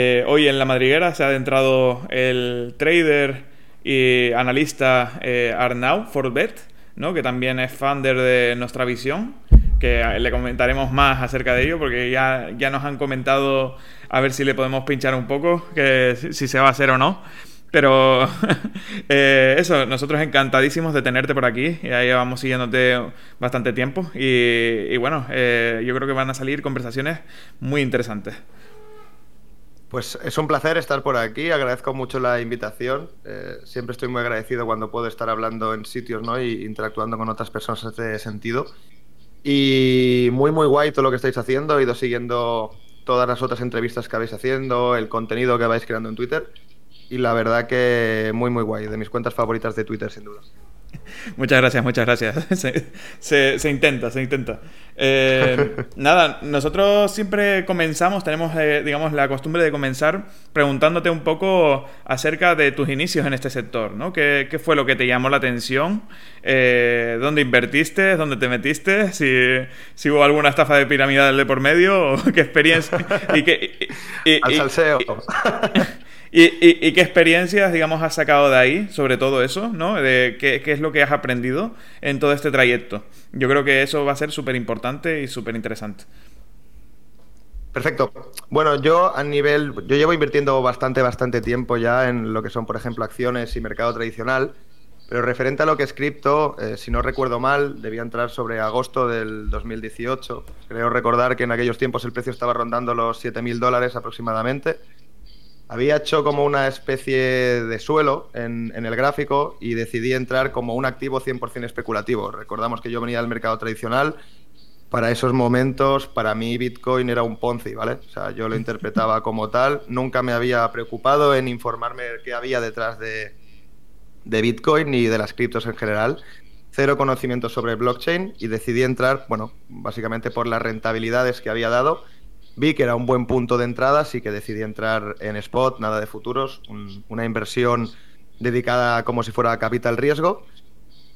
Eh, hoy en la madriguera se ha adentrado el trader y analista eh, Arnau Forbet, ¿no? que también es founder de nuestra visión, que le comentaremos más acerca de ello, porque ya, ya nos han comentado a ver si le podemos pinchar un poco, que si se va a hacer o no. Pero eh, eso, nosotros encantadísimos de tenerte por aquí. Ya llevamos siguiéndote bastante tiempo. Y, bueno, eh, yo creo que van a salir conversaciones muy interesantes. Pues es un placer estar por aquí, agradezco mucho la invitación. Eh, siempre estoy muy agradecido cuando puedo estar hablando en sitios ¿no? y interactuando con otras personas en este sentido. Y muy, muy guay todo lo que estáis haciendo. He ido siguiendo todas las otras entrevistas que habéis haciendo, el contenido que vais creando en Twitter y la verdad que muy, muy guay. De mis cuentas favoritas de Twitter, sin duda. Muchas gracias, muchas gracias. Se, se, intenta, se intenta. Eh, nada, nosotros siempre comenzamos, tenemos, eh, digamos, la costumbre de comenzar preguntándote un poco acerca de tus inicios en este sector, ¿no? ¿Qué, qué fue lo que te llamó la atención? Eh, ¿Dónde invertiste? ¿Dónde te metiste? Si, si hubo alguna estafa de piramidal de por medio, ¿qué experiencia? Y, qué, Al salseo. ¿Y, qué experiencias, digamos, has sacado de ahí, sobre todo eso, ¿no? De qué, es lo que has aprendido en todo este trayecto. Yo creo que eso va a ser súper importante y súper interesante. Perfecto. Bueno, yo a nivel, yo llevo invirtiendo bastante, bastante tiempo ya en lo que son, por ejemplo, acciones y mercado tradicional, pero referente a lo que es cripto, eh, si no recuerdo mal, debía entrar sobre agosto del 2018. Creo recordar que en aquellos tiempos el precio estaba rondando los 7.000 dólares aproximadamente había hecho como una especie de suelo en, el gráfico y decidí entrar como un activo 100% especulativo. Recordamos que yo venía del mercado tradicional. Para esos momentos, para mí Bitcoin era un Ponzi, ¿vale? O sea, yo lo interpretaba como tal. Nunca me había preocupado en informarme qué había detrás de, de Bitcoin ni de las criptos en general. Cero conocimiento sobre blockchain y decidí entrar, bueno, básicamente por las rentabilidades que había dado vi que era un buen punto de entrada, así que decidí entrar en spot, nada de futuros, una inversión dedicada como si fuera capital riesgo.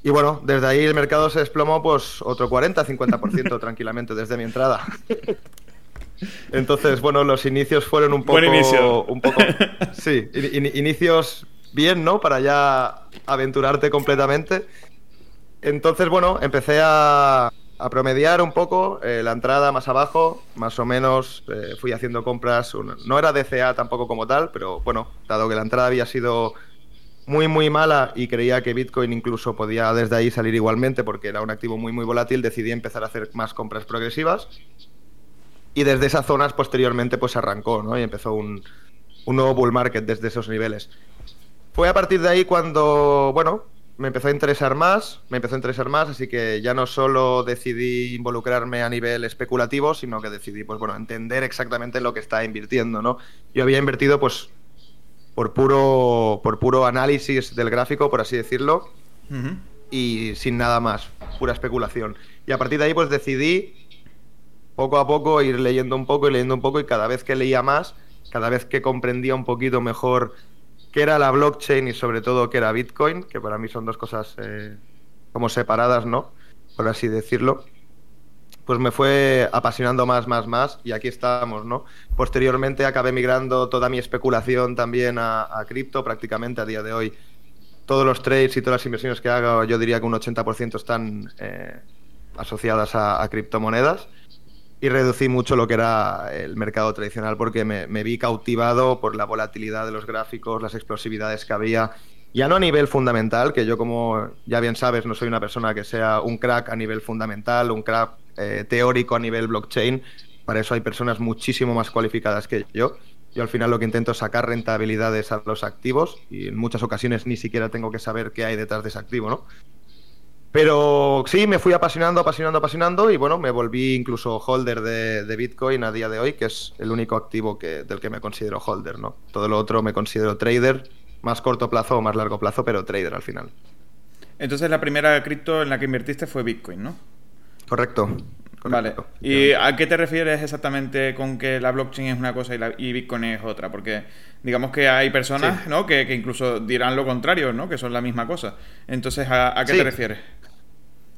Y bueno, desde ahí el mercado se desplomó pues otro 40-50% tranquilamente desde mi entrada. Entonces, bueno, los inicios fueron un poco... inicio. Un poco sí, inicios bien, ¿no? Para ya aventurarte completamente. Entonces, bueno, empecé a, a promediar un poco eh, la entrada más abajo, más o menos eh, fui haciendo compras, no era DCA tampoco como tal, pero bueno, dado que la entrada había sido muy muy mala y creía que Bitcoin incluso podía desde ahí salir igualmente porque era un activo muy muy volátil, decidí empezar a hacer más compras progresivas y desde esas zonas posteriormente pues arrancó, ¿no? Y empezó un, un nuevo bull market desde esos niveles. Fue a partir de ahí cuando, bueno, me empezó a interesar más, me empezó a interesar más, así que ya no solo decidí involucrarme a nivel especulativo, sino que decidí, pues bueno, entender exactamente lo que está invirtiendo, ¿no? Yo había invertido, pues, por puro, por puro análisis del gráfico, por así decirlo, y sin nada más, pura especulación. Y a partir de ahí, pues decidí poco a poco ir leyendo un poco y leyendo un poco, y cada vez que leía más, cada vez que comprendía un poquito mejor que era la blockchain y sobre todo que era Bitcoin, que para mí son dos cosas eh, como separadas, ¿no? Por así decirlo. Pues me fue apasionando más, más, más y aquí estamos, ¿no? Posteriormente acabé migrando toda mi especulación también a, cripto, prácticamente a día de hoy. Todos los trades y todas las inversiones que hago, yo diría que un 80% están eh, asociadas a criptomonedas y reducí mucho lo que era el mercado tradicional porque me, vi cautivado por la volatilidad de los gráficos, las explosividades que había. Ya no a nivel fundamental, que yo como ya bien sabes no soy una persona que sea un crack a nivel fundamental, un crack eh, teórico a nivel blockchain. Para eso hay personas muchísimo más cualificadas que yo. Yo al final lo que intento es sacar rentabilidades a los activos y en muchas ocasiones ni siquiera tengo que saber qué hay detrás de ese activo, ¿no? Pero sí, me fui apasionando, apasionando, apasionando y bueno, me volví incluso holder de, Bitcoin a día de hoy, que es el único activo que, del que me considero holder, ¿no? Todo lo otro me considero trader, más corto plazo o más largo plazo, pero trader al final. Entonces la primera cripto en la que invertiste fue Bitcoin, ¿no? Correcto. Vale. ¿Y a qué te refieres exactamente con que la blockchain es una cosa y, Bitcoin es otra? Porque digamos que hay personas ¿no? que, incluso dirán lo contrario, ¿no? Que son la misma cosa. Entonces, ¿a, qué te refieres?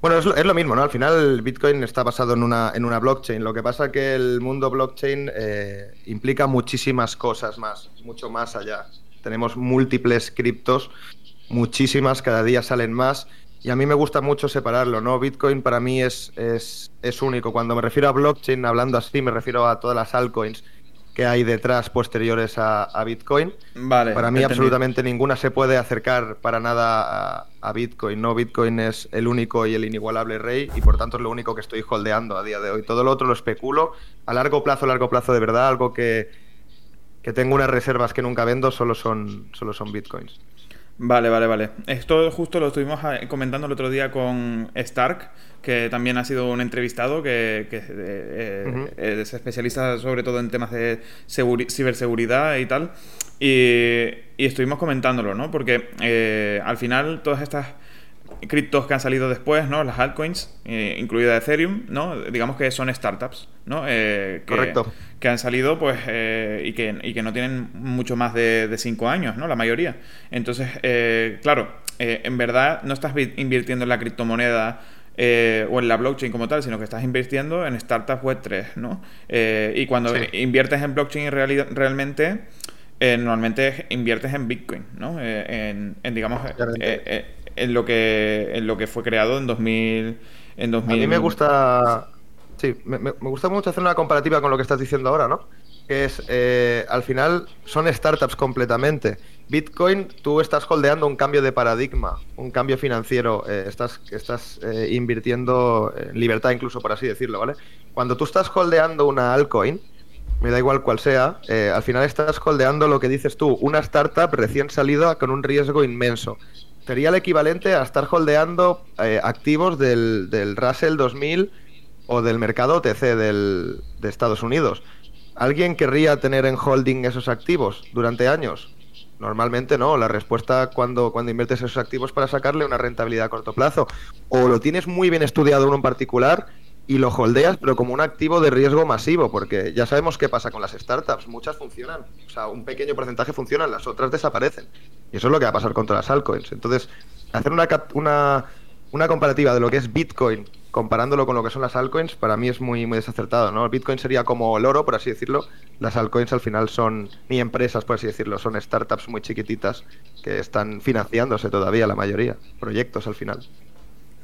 Bueno, es lo, mismo, ¿no? Al final Bitcoin está basado en una, en una blockchain. Lo que pasa es que el mundo blockchain eh, implica muchísimas cosas más, mucho más allá. Tenemos múltiples criptos, muchísimas, cada día salen más. Y a mí me gusta mucho separarlo, ¿no? Bitcoin para mí es, es, es único. Cuando me refiero a blockchain, hablando así, me refiero a todas las altcoins que hay detrás posteriores a, Bitcoin. Vale. Para mí absolutamente ninguna se puede acercar para nada a, Bitcoin. No, Bitcoin es el único y el inigualable rey y por tanto es lo único que estoy holdeando a día de hoy. Todo lo otro lo especulo a largo plazo, largo plazo de verdad, algo que, que tengo unas reservas que nunca vendo, solo son, solo son Bitcoins. Vale, vale, vale. Esto justo lo estuvimos eh, comentando el otro día con Stark, que también ha sido un entrevistado que, que eh, eh, es especialista sobre todo en temas de ciberseguridad y tal. Y, y, estuvimos comentándolo, ¿no? Porque al final todas estas criptos que han salido después, ¿no? Las altcoins, eh, incluida Ethereum, ¿no? Digamos que son startups, ¿no? Eh, que, Correcto. Que han salido, pues, eh, y, que, y que no tienen mucho más de, cinco años, ¿no? La mayoría. Entonces, claro, en verdad no estás invirtiendo en la criptomoneda o en la blockchain como tal, sino que estás invirtiendo en startups web 3, ¿no? y cuando inviertes en blockchain realmente, normalmente inviertes en Bitcoin, ¿no? en, en, digamos, en lo que, en lo que fue creado en 2000, en 2000. A mí me gusta. Sí, me, gusta mucho hacer una comparativa con lo que estás diciendo ahora, ¿no? Que es, eh, al final, son startups completamente. Bitcoin, tú estás holdeando un cambio de paradigma, un cambio financiero, eh, estás, estás eh, invirtiendo en libertad incluso, por así decirlo, ¿vale? Cuando tú estás holdeando una altcoin, me da igual cuál sea, al final estás holdeando lo que dices tú, una startup recién salida con un riesgo inmenso sería el equivalente a estar holdeando eh, activos del, del, Russell 2000 o del mercado OTC del, de Estados Unidos. ¿Alguien querría tener en holding esos activos durante años? Normalmente no. La respuesta cuando, cuando inviertes esos activos para sacarle una rentabilidad a corto plazo. O lo tienes muy bien estudiado uno en particular y lo holdeas, pero como un activo de riesgo masivo, porque ya sabemos qué pasa con las startups. Muchas funcionan, o sea, un pequeño porcentaje funcionan, las otras desaparecen. Y eso es lo que va a pasar con todas las altcoins. Entonces, hacer una, una, una comparativa de lo que es Bitcoin comparándolo con lo que son las altcoins, para mí es muy, muy desacertado, ¿no? Bitcoin sería como el oro, por así decirlo. Las altcoins al final son ni empresas, por así decirlo, son startups muy chiquititas que están financiándose todavía la mayoría, proyectos al final.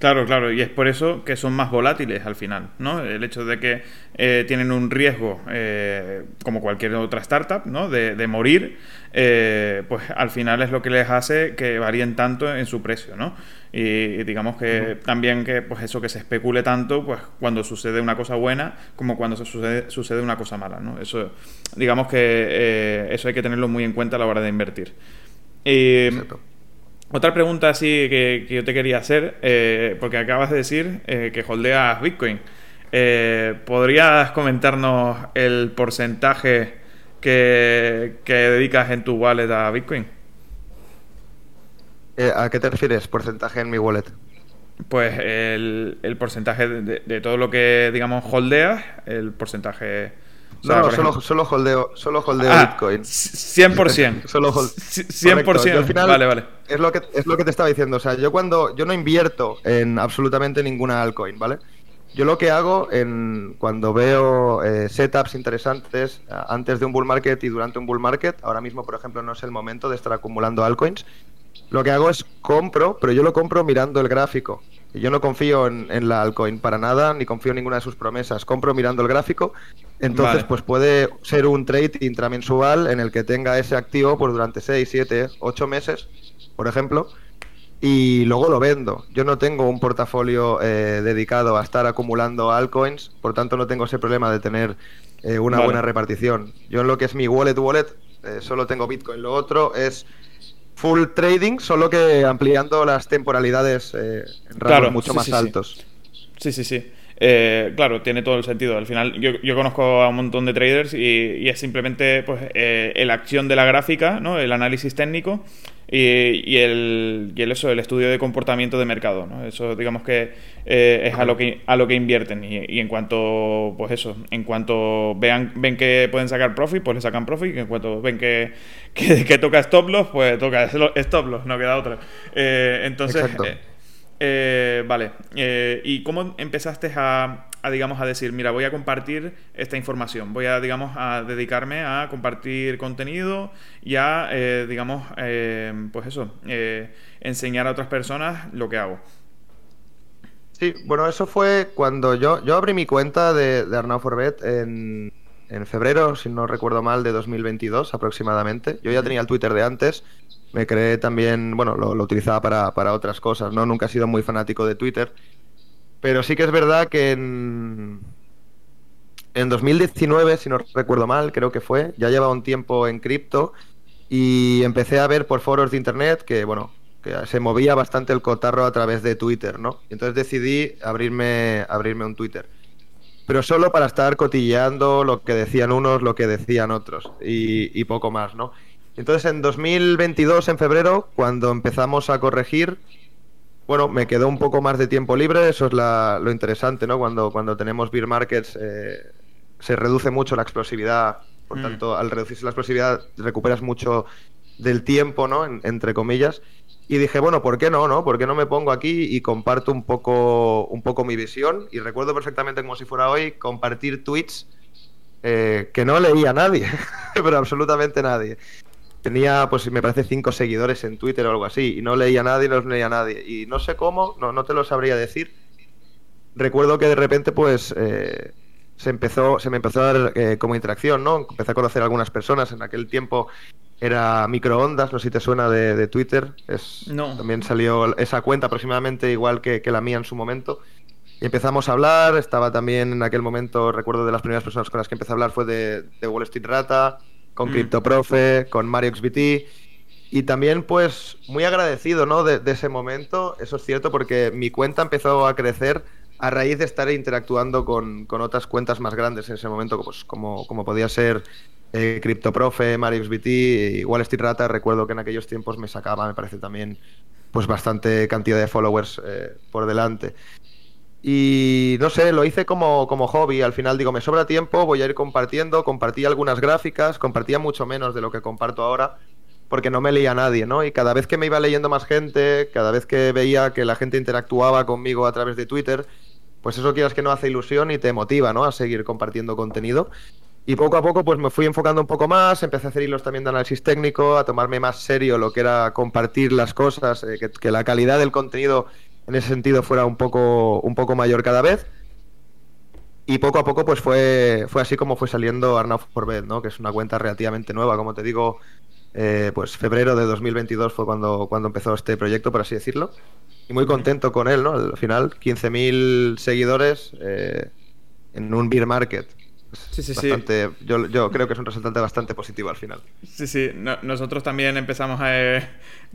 Claro, claro, y es por eso que son más volátiles al final, ¿no? El hecho de que eh, tienen un riesgo, eh, como cualquier otra startup, ¿no? De, morir, eh, pues al final es lo que les hace que varíen tanto en su precio, ¿no? Y, digamos que también que, pues eso que se especule tanto, pues cuando sucede una cosa buena como cuando se sucede, sucede una cosa mala, ¿no? Eso, digamos que eso hay que tenerlo muy en cuenta a la hora de invertir. Exacto. Otra pregunta así que, yo te quería hacer, eh, porque acabas de decir eh, que holdeas Bitcoin. Eh, ¿Podrías comentarnos el porcentaje que, dedicas en tu wallet a Bitcoin? ¿A qué te refieres, porcentaje en mi wallet? Pues el, porcentaje de, de, todo lo que, digamos, holdeas, el porcentaje no, solo, solo, holdeo, solo holdeo ah, Bitcoin. 100%. solo 100%. Al final, vale, vale. Es lo, que, es lo que te estaba diciendo. O sea, yo cuando. Yo no invierto en absolutamente ninguna altcoin, ¿vale? Yo lo que hago en, cuando veo eh, setups interesantes eh, antes de un bull market y durante un bull market, ahora mismo, por ejemplo, no es el momento de estar acumulando altcoins, lo que hago es compro, pero yo lo compro mirando el gráfico. Yo no confío en, la altcoin para nada, ni confío en ninguna de sus promesas. Compro mirando el gráfico. Entonces, pues puede ser un trade intramensual en el que tenga ese activo por durante 6, 7, 8 meses, por ejemplo, y luego lo vendo. Yo no tengo un portafolio eh, dedicado a estar acumulando altcoins, por tanto no tengo ese problema de tener eh, una buena repartición. Yo en lo que es mi wallet wallet eh, solo tengo Bitcoin. Lo otro es full trading, solo que ampliando las temporalidades eh, en rangos mucho más altos. Sí, sí, sí. Eh, claro, tiene todo el sentido. Al final, yo, yo conozco a un montón de traders y, es simplemente pues, eh, la acción de la gráfica, ¿no? el análisis técnico y, el, y el, eso, el estudio de comportamiento de mercado. ¿no? Eso, digamos que eh, es a lo que, a lo que invierten. Y, en cuanto, pues eso, en cuanto vean, ven que pueden sacar profit, pues le sacan profit. Y en cuanto ven que, que, toca stop loss, pues toca stop loss, no queda otra. entonces. eh, vale, eh, ¿y cómo empezaste a, digamos, a decir, mira, voy a compartir esta información, voy a, digamos, a dedicarme a compartir contenido y a, eh, digamos, pues eso, enseñar a otras personas lo que hago? Sí, bueno, eso fue cuando yo, yo abrí mi cuenta de, de Arnaud Forbet en, en febrero, si no recuerdo mal, de 2022 aproximadamente. Yo ya tenía el Twitter de antes, me creé también, bueno, lo, utilizaba para, otras cosas, ¿no? Nunca he sido muy fanático de Twitter. Pero sí que es verdad que en, en 2019, si no recuerdo mal, creo que fue, ya llevaba un tiempo en cripto y empecé a ver por foros de internet que, bueno, que se movía bastante el cotarro a través de Twitter, ¿no? entonces decidí abrirme, abrirme un Twitter pero solo para estar cotilleando lo que decían unos, lo que decían otros y, poco más, ¿no? Entonces en 2022, en febrero, cuando empezamos a corregir, bueno, me quedó un poco más de tiempo libre, eso es lo interesante, ¿no? Cuando, cuando tenemos beer markets eh, se reduce mucho la explosividad, por mm. tanto, al reducirse la explosividad recuperas mucho del tiempo, ¿no? entre comillas. Y dije, bueno, ¿por qué no, no? ¿Por qué no me pongo aquí y comparto un poco, un poco mi visión? Y recuerdo perfectamente como si fuera hoy compartir tweets eh, que no leía nadie, pero absolutamente nadie. Tenía, pues me parece, cinco seguidores en Twitter o algo así, y no leía nadie, no leía nadie. Y no sé cómo, no, no te lo sabría decir. Recuerdo que de repente, pues, eh, se empezó, se me empezó a dar eh, como interacción, ¿no? Empecé a conocer a algunas personas. En aquel tiempo era microondas, no sé si te suena de, Twitter. Es, no. También salió esa cuenta aproximadamente igual que, la mía en su momento. Y empezamos a hablar, estaba también en aquel momento, recuerdo de las primeras personas con las que empecé a hablar fue de, Wall Street Rata, con mm. CryptoProfe, con Mario XBT. Y también, pues, muy agradecido, ¿no? De, ese momento. Eso es cierto porque mi cuenta empezó a crecer a raíz de estar interactuando con, otras cuentas más grandes en ese momento, pues, como, como podía ser eh, CryptoProfe, MarioXBT y Wall Street Rata, recuerdo que en aquellos tiempos me sacaba, me parece también, pues bastante cantidad de followers eh, por delante. Y no sé, lo hice como, como hobby. Al final digo, me sobra tiempo, voy a ir compartiendo. Compartí algunas gráficas, compartía mucho menos de lo que comparto ahora, porque no me leía nadie, ¿no? Y cada vez que me iba leyendo más gente, cada vez que veía que la gente interactuaba conmigo a través de Twitter, pues eso quieras que no hace ilusión y te motiva, ¿no? A seguir compartiendo contenido. Y poco a poco pues me fui enfocando un poco más, empecé a hacer hilos también de análisis técnico, a tomarme más serio lo que era compartir las cosas, eh, que, la calidad del contenido en ese sentido fuera un poco, un poco mayor cada vez. Y poco a poco pues fue, fue así como fue saliendo Arnaud Forbet, ¿no? que es una cuenta relativamente nueva, como te digo, eh, pues febrero de 2022 fue cuando, cuando empezó este proyecto, por así decirlo. Y muy contento con él, ¿no? Al final, 15.000 seguidores eh, en un beer market Sí, sí, sí. Yo, yo, creo que es un resultante bastante positivo al final. Sí, sí. nosotros también empezamos a, eh,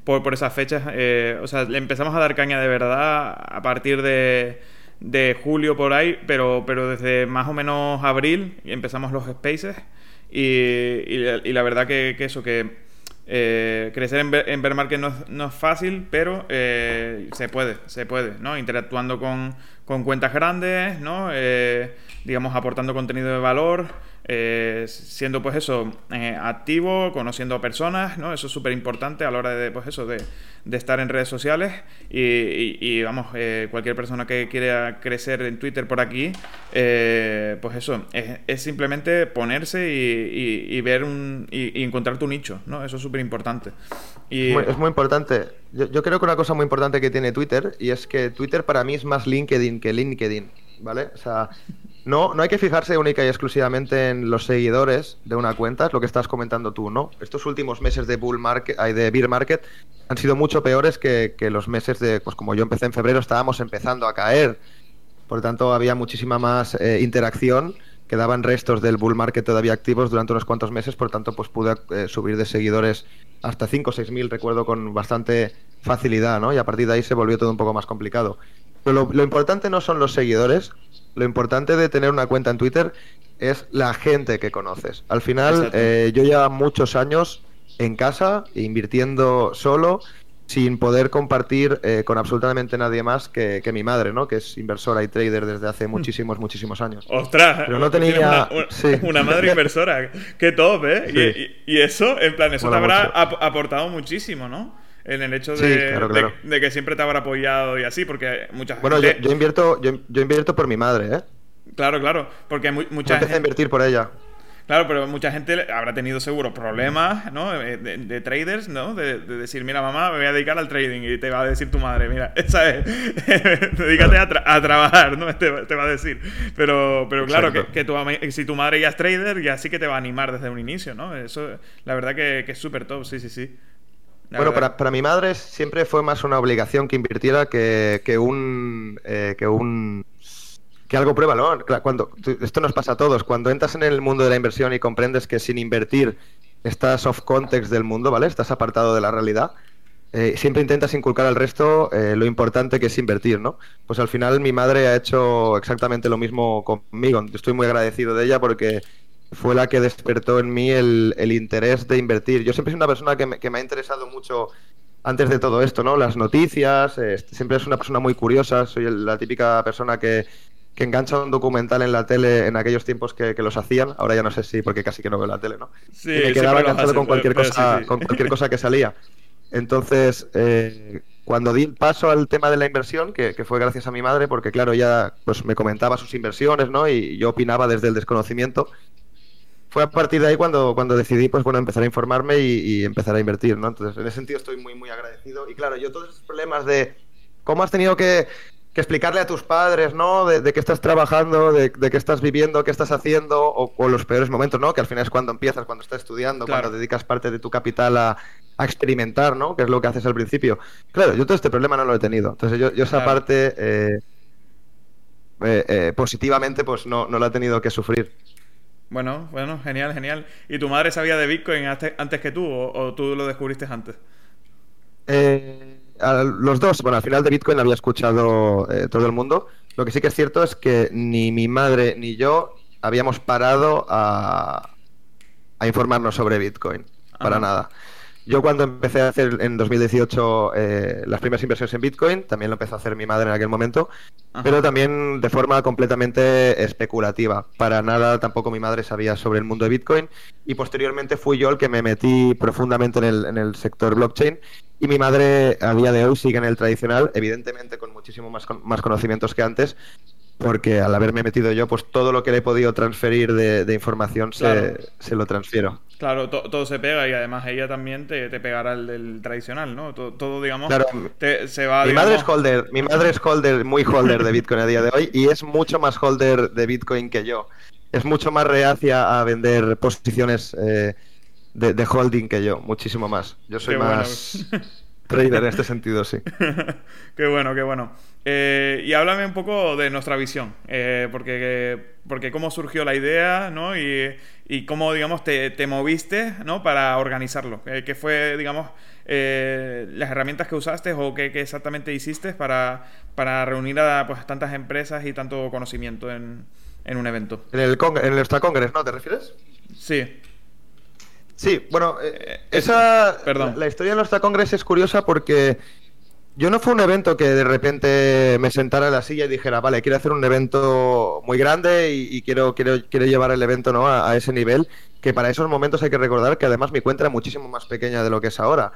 por, por, esas fechas, eh, o sea, le empezamos a dar caña de verdad a partir de, de julio por ahí, pero, pero desde más o menos abril empezamos los spaces y, y, la verdad que, que eso, que eh, crecer en, en bear market no, no, es fácil, pero se puede, se puede, ¿no? Interactuando con, con cuentas grandes, ¿no? Digamos, aportando contenido de valor, eh, siendo pues eso, eh, activo, conociendo a personas, ¿no? Eso es súper importante a la hora de, pues eso, de, estar en redes sociales y, vamos, eh, cualquier persona que quiera crecer en Twitter por aquí, pues eso, es, simplemente ponerse y, ver un, y, encontrar tu nicho, ¿no? Eso es súper importante. Es muy importante. Yo, yo creo que una cosa muy importante que tiene Twitter y es que Twitter para mí es más LinkedIn que LinkedIn, ¿vale? O sea, no, no hay que fijarse única y exclusivamente en los seguidores de una cuenta, es lo que estás comentando tú, ¿no? Estos últimos meses de bull market, de beer market han sido mucho peores que, los meses de, pues como yo empecé en febrero, estábamos empezando a caer. Por lo tanto, había muchísima más eh, interacción, quedaban restos del bull market todavía activos durante unos cuantos meses, por lo tanto, pues pude eh, subir de seguidores hasta 5 o 6 mil, recuerdo, con bastante facilidad, ¿no? Y a partir de ahí se volvió todo un poco más complicado. Pero lo importante no son los seguidores, lo importante de tener una cuenta en Twitter es la gente que conoces. Al final, eh, yo llevo muchos años en casa, invirtiendo solo, sin poder compartir eh, con absolutamente nadie más que, mi madre, ¿no? Que es inversora y trader desde hace hmm. muchísimos, muchísimos años. ¡Ostras! Pero no tenía... Una, madre inversora. ¡Qué top, eh! Y, eso, en plan, eso te habrá aportado muchísimo, ¿no? En el hecho de, de, que siempre te habrá apoyado y así, porque muchas Bueno, yo, invierto, yo, invierto por mi madre, ¿eh? Claro, claro, porque mucha empecé a invertir por ella. Claro, pero mucha gente habrá tenido seguro problemas, ¿no? De, traders, ¿no? De, decir, mira, mamá, me voy a dedicar al trading y te va a decir tu madre, mira, esa es, dedícate a, trabajar, ¿no? Te, va a decir. Pero, pero claro, que, tu, si tu madre ya es trader, ya sí que te va a animar desde un inicio, ¿no? Eso, la verdad que, es súper top, sí, sí, sí. Bueno, para, para, mi madre siempre fue más una obligación que invirtiera que, que un, eh, que un que algo prueba, ¿no? Cuando, esto nos pasa a todos. Cuando entras en el mundo de la inversión y comprendes que sin invertir estás off context del mundo, ¿vale? Estás apartado de la realidad. Eh, siempre intentas inculcar al resto eh, lo importante que es invertir, ¿no? Pues al final mi madre ha hecho exactamente lo mismo conmigo. Estoy muy agradecido de ella porque fue la que despertó en mí el, interés de invertir. Yo siempre soy una persona que me, que me, ha interesado mucho antes de todo esto, ¿no? Las noticias, eh, siempre es una persona muy curiosa, soy la típica persona que, que engancha un documental en la tele en aquellos tiempos que, los hacían. Ahora ya no sé si, porque casi que no veo la tele, ¿no? Sí, y me quedaba enganchado con cualquier cosa, con cualquier cosa que salía. Entonces, eh, cuando di el paso al tema de la inversión, que, fue gracias a mi madre, porque claro, ella pues me comentaba sus inversiones, ¿no? Y yo opinaba desde el desconocimiento. Fue a partir de ahí cuando, cuando decidí, pues bueno, empezar a informarme y, y empezar a invertir, ¿no? Entonces, en ese sentido estoy muy, muy agradecido. Y claro, yo todos esos problemas de cómo has tenido que que explicarle a tus padres, ¿no? De, qué estás trabajando, de, qué estás viviendo, qué estás haciendo, o, los peores momentos, ¿no? Que al final es cuando empiezas, cuando estás estudiando, cuando dedicas parte de tu capital a, experimentar, ¿no? Que es lo que haces al principio. Claro, yo todo este problema no lo he tenido. Entonces yo, esa parte eh, eh, eh, positivamente pues no, no la he tenido que sufrir. Bueno, bueno, genial, genial. ¿Y tu madre sabía de Bitcoin antes, que tú o, o tú lo descubriste antes? Eh los dos, bueno, al final de Bitcoin había escuchado eh, todo el mundo. Lo que sí que es cierto es que ni mi madre ni yo habíamos parado a, a informarnos sobre Bitcoin, para nada. Yo cuando empecé a hacer en 2018 eh, las primeras inversiones en Bitcoin, también lo empezó a hacer mi madre en aquel momento, pero también de forma completamente especulativa. Para nada tampoco mi madre sabía sobre el mundo de Bitcoin y posteriormente fui yo el que me metí profundamente en el, en el sector blockchain y mi madre a día de hoy sigue en el tradicional, evidentemente con muchísimo más, más conocimientos que antes, porque al haberme metido yo, pues todo lo que le he podido transferir de, información se, lo transfiero. Claro, todo se pega y además ella también te, pegará el del tradicional, ¿no? Todo, digamos, se va... Mi, madre es holder, mi madre es holder, muy holder de Bitcoin a día de hoy y es mucho más holder de Bitcoin que yo. Es mucho más reacia a vender posiciones eh, de, holding que yo, muchísimo más. Yo soy más trader en este sentido, sí. qué bueno, qué bueno. Eh, y háblame un poco de nuestra visión, eh, porque, porque cómo surgió la idea, ¿no? Y, y cómo, digamos, te, te, moviste, ¿no? Para organizarlo. Eh, ¿Qué fue, digamos, las herramientas que usaste o qué, exactamente hiciste para, para reunir a pues, tantas empresas y tanto conocimiento en, en un evento? En el, en el Congress, ¿no? ¿Te refieres? Sí. Sí, bueno, esa, Perdón. La, la, historia de nuestra Congress es curiosa porque yo no fue un evento que de repente me sentara en la silla y dijera, vale, quiero hacer un evento muy grande y, quiero, quiero, quiero llevar el evento ¿no? A, ese nivel, que para esos momentos hay que recordar que además mi cuenta era muchísimo más pequeña de lo que es ahora.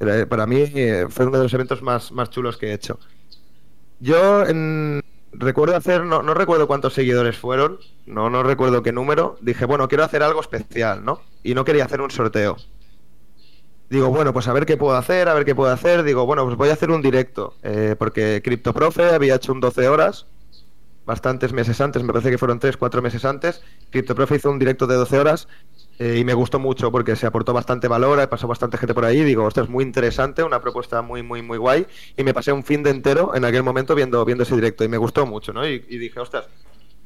Eh, para mí eh, fue uno de los eventos más, más chulos que he hecho. Yo recuerdo hacer, no, no, recuerdo cuántos seguidores fueron, no, no recuerdo qué número, dije, bueno, quiero hacer algo especial, ¿no? Y no quería hacer un sorteo. Digo, bueno, pues a ver qué puedo hacer, a ver qué puedo hacer. Digo, bueno, pues voy a hacer un directo. Eh, porque CryptoProfe había hecho un 12 horas, bastantes meses antes, me parece que fueron 3, 4 meses antes. CryptoProfe hizo un directo de 12 horas eh, y me gustó mucho porque se aportó bastante valor, pasó bastante gente por ahí. Digo, ostras, muy interesante, una propuesta muy, muy, muy guay. Y me pasé un fin de entero en aquel momento viendo, viendo ese directo y me gustó mucho, ¿no? Y, y dije, ostras,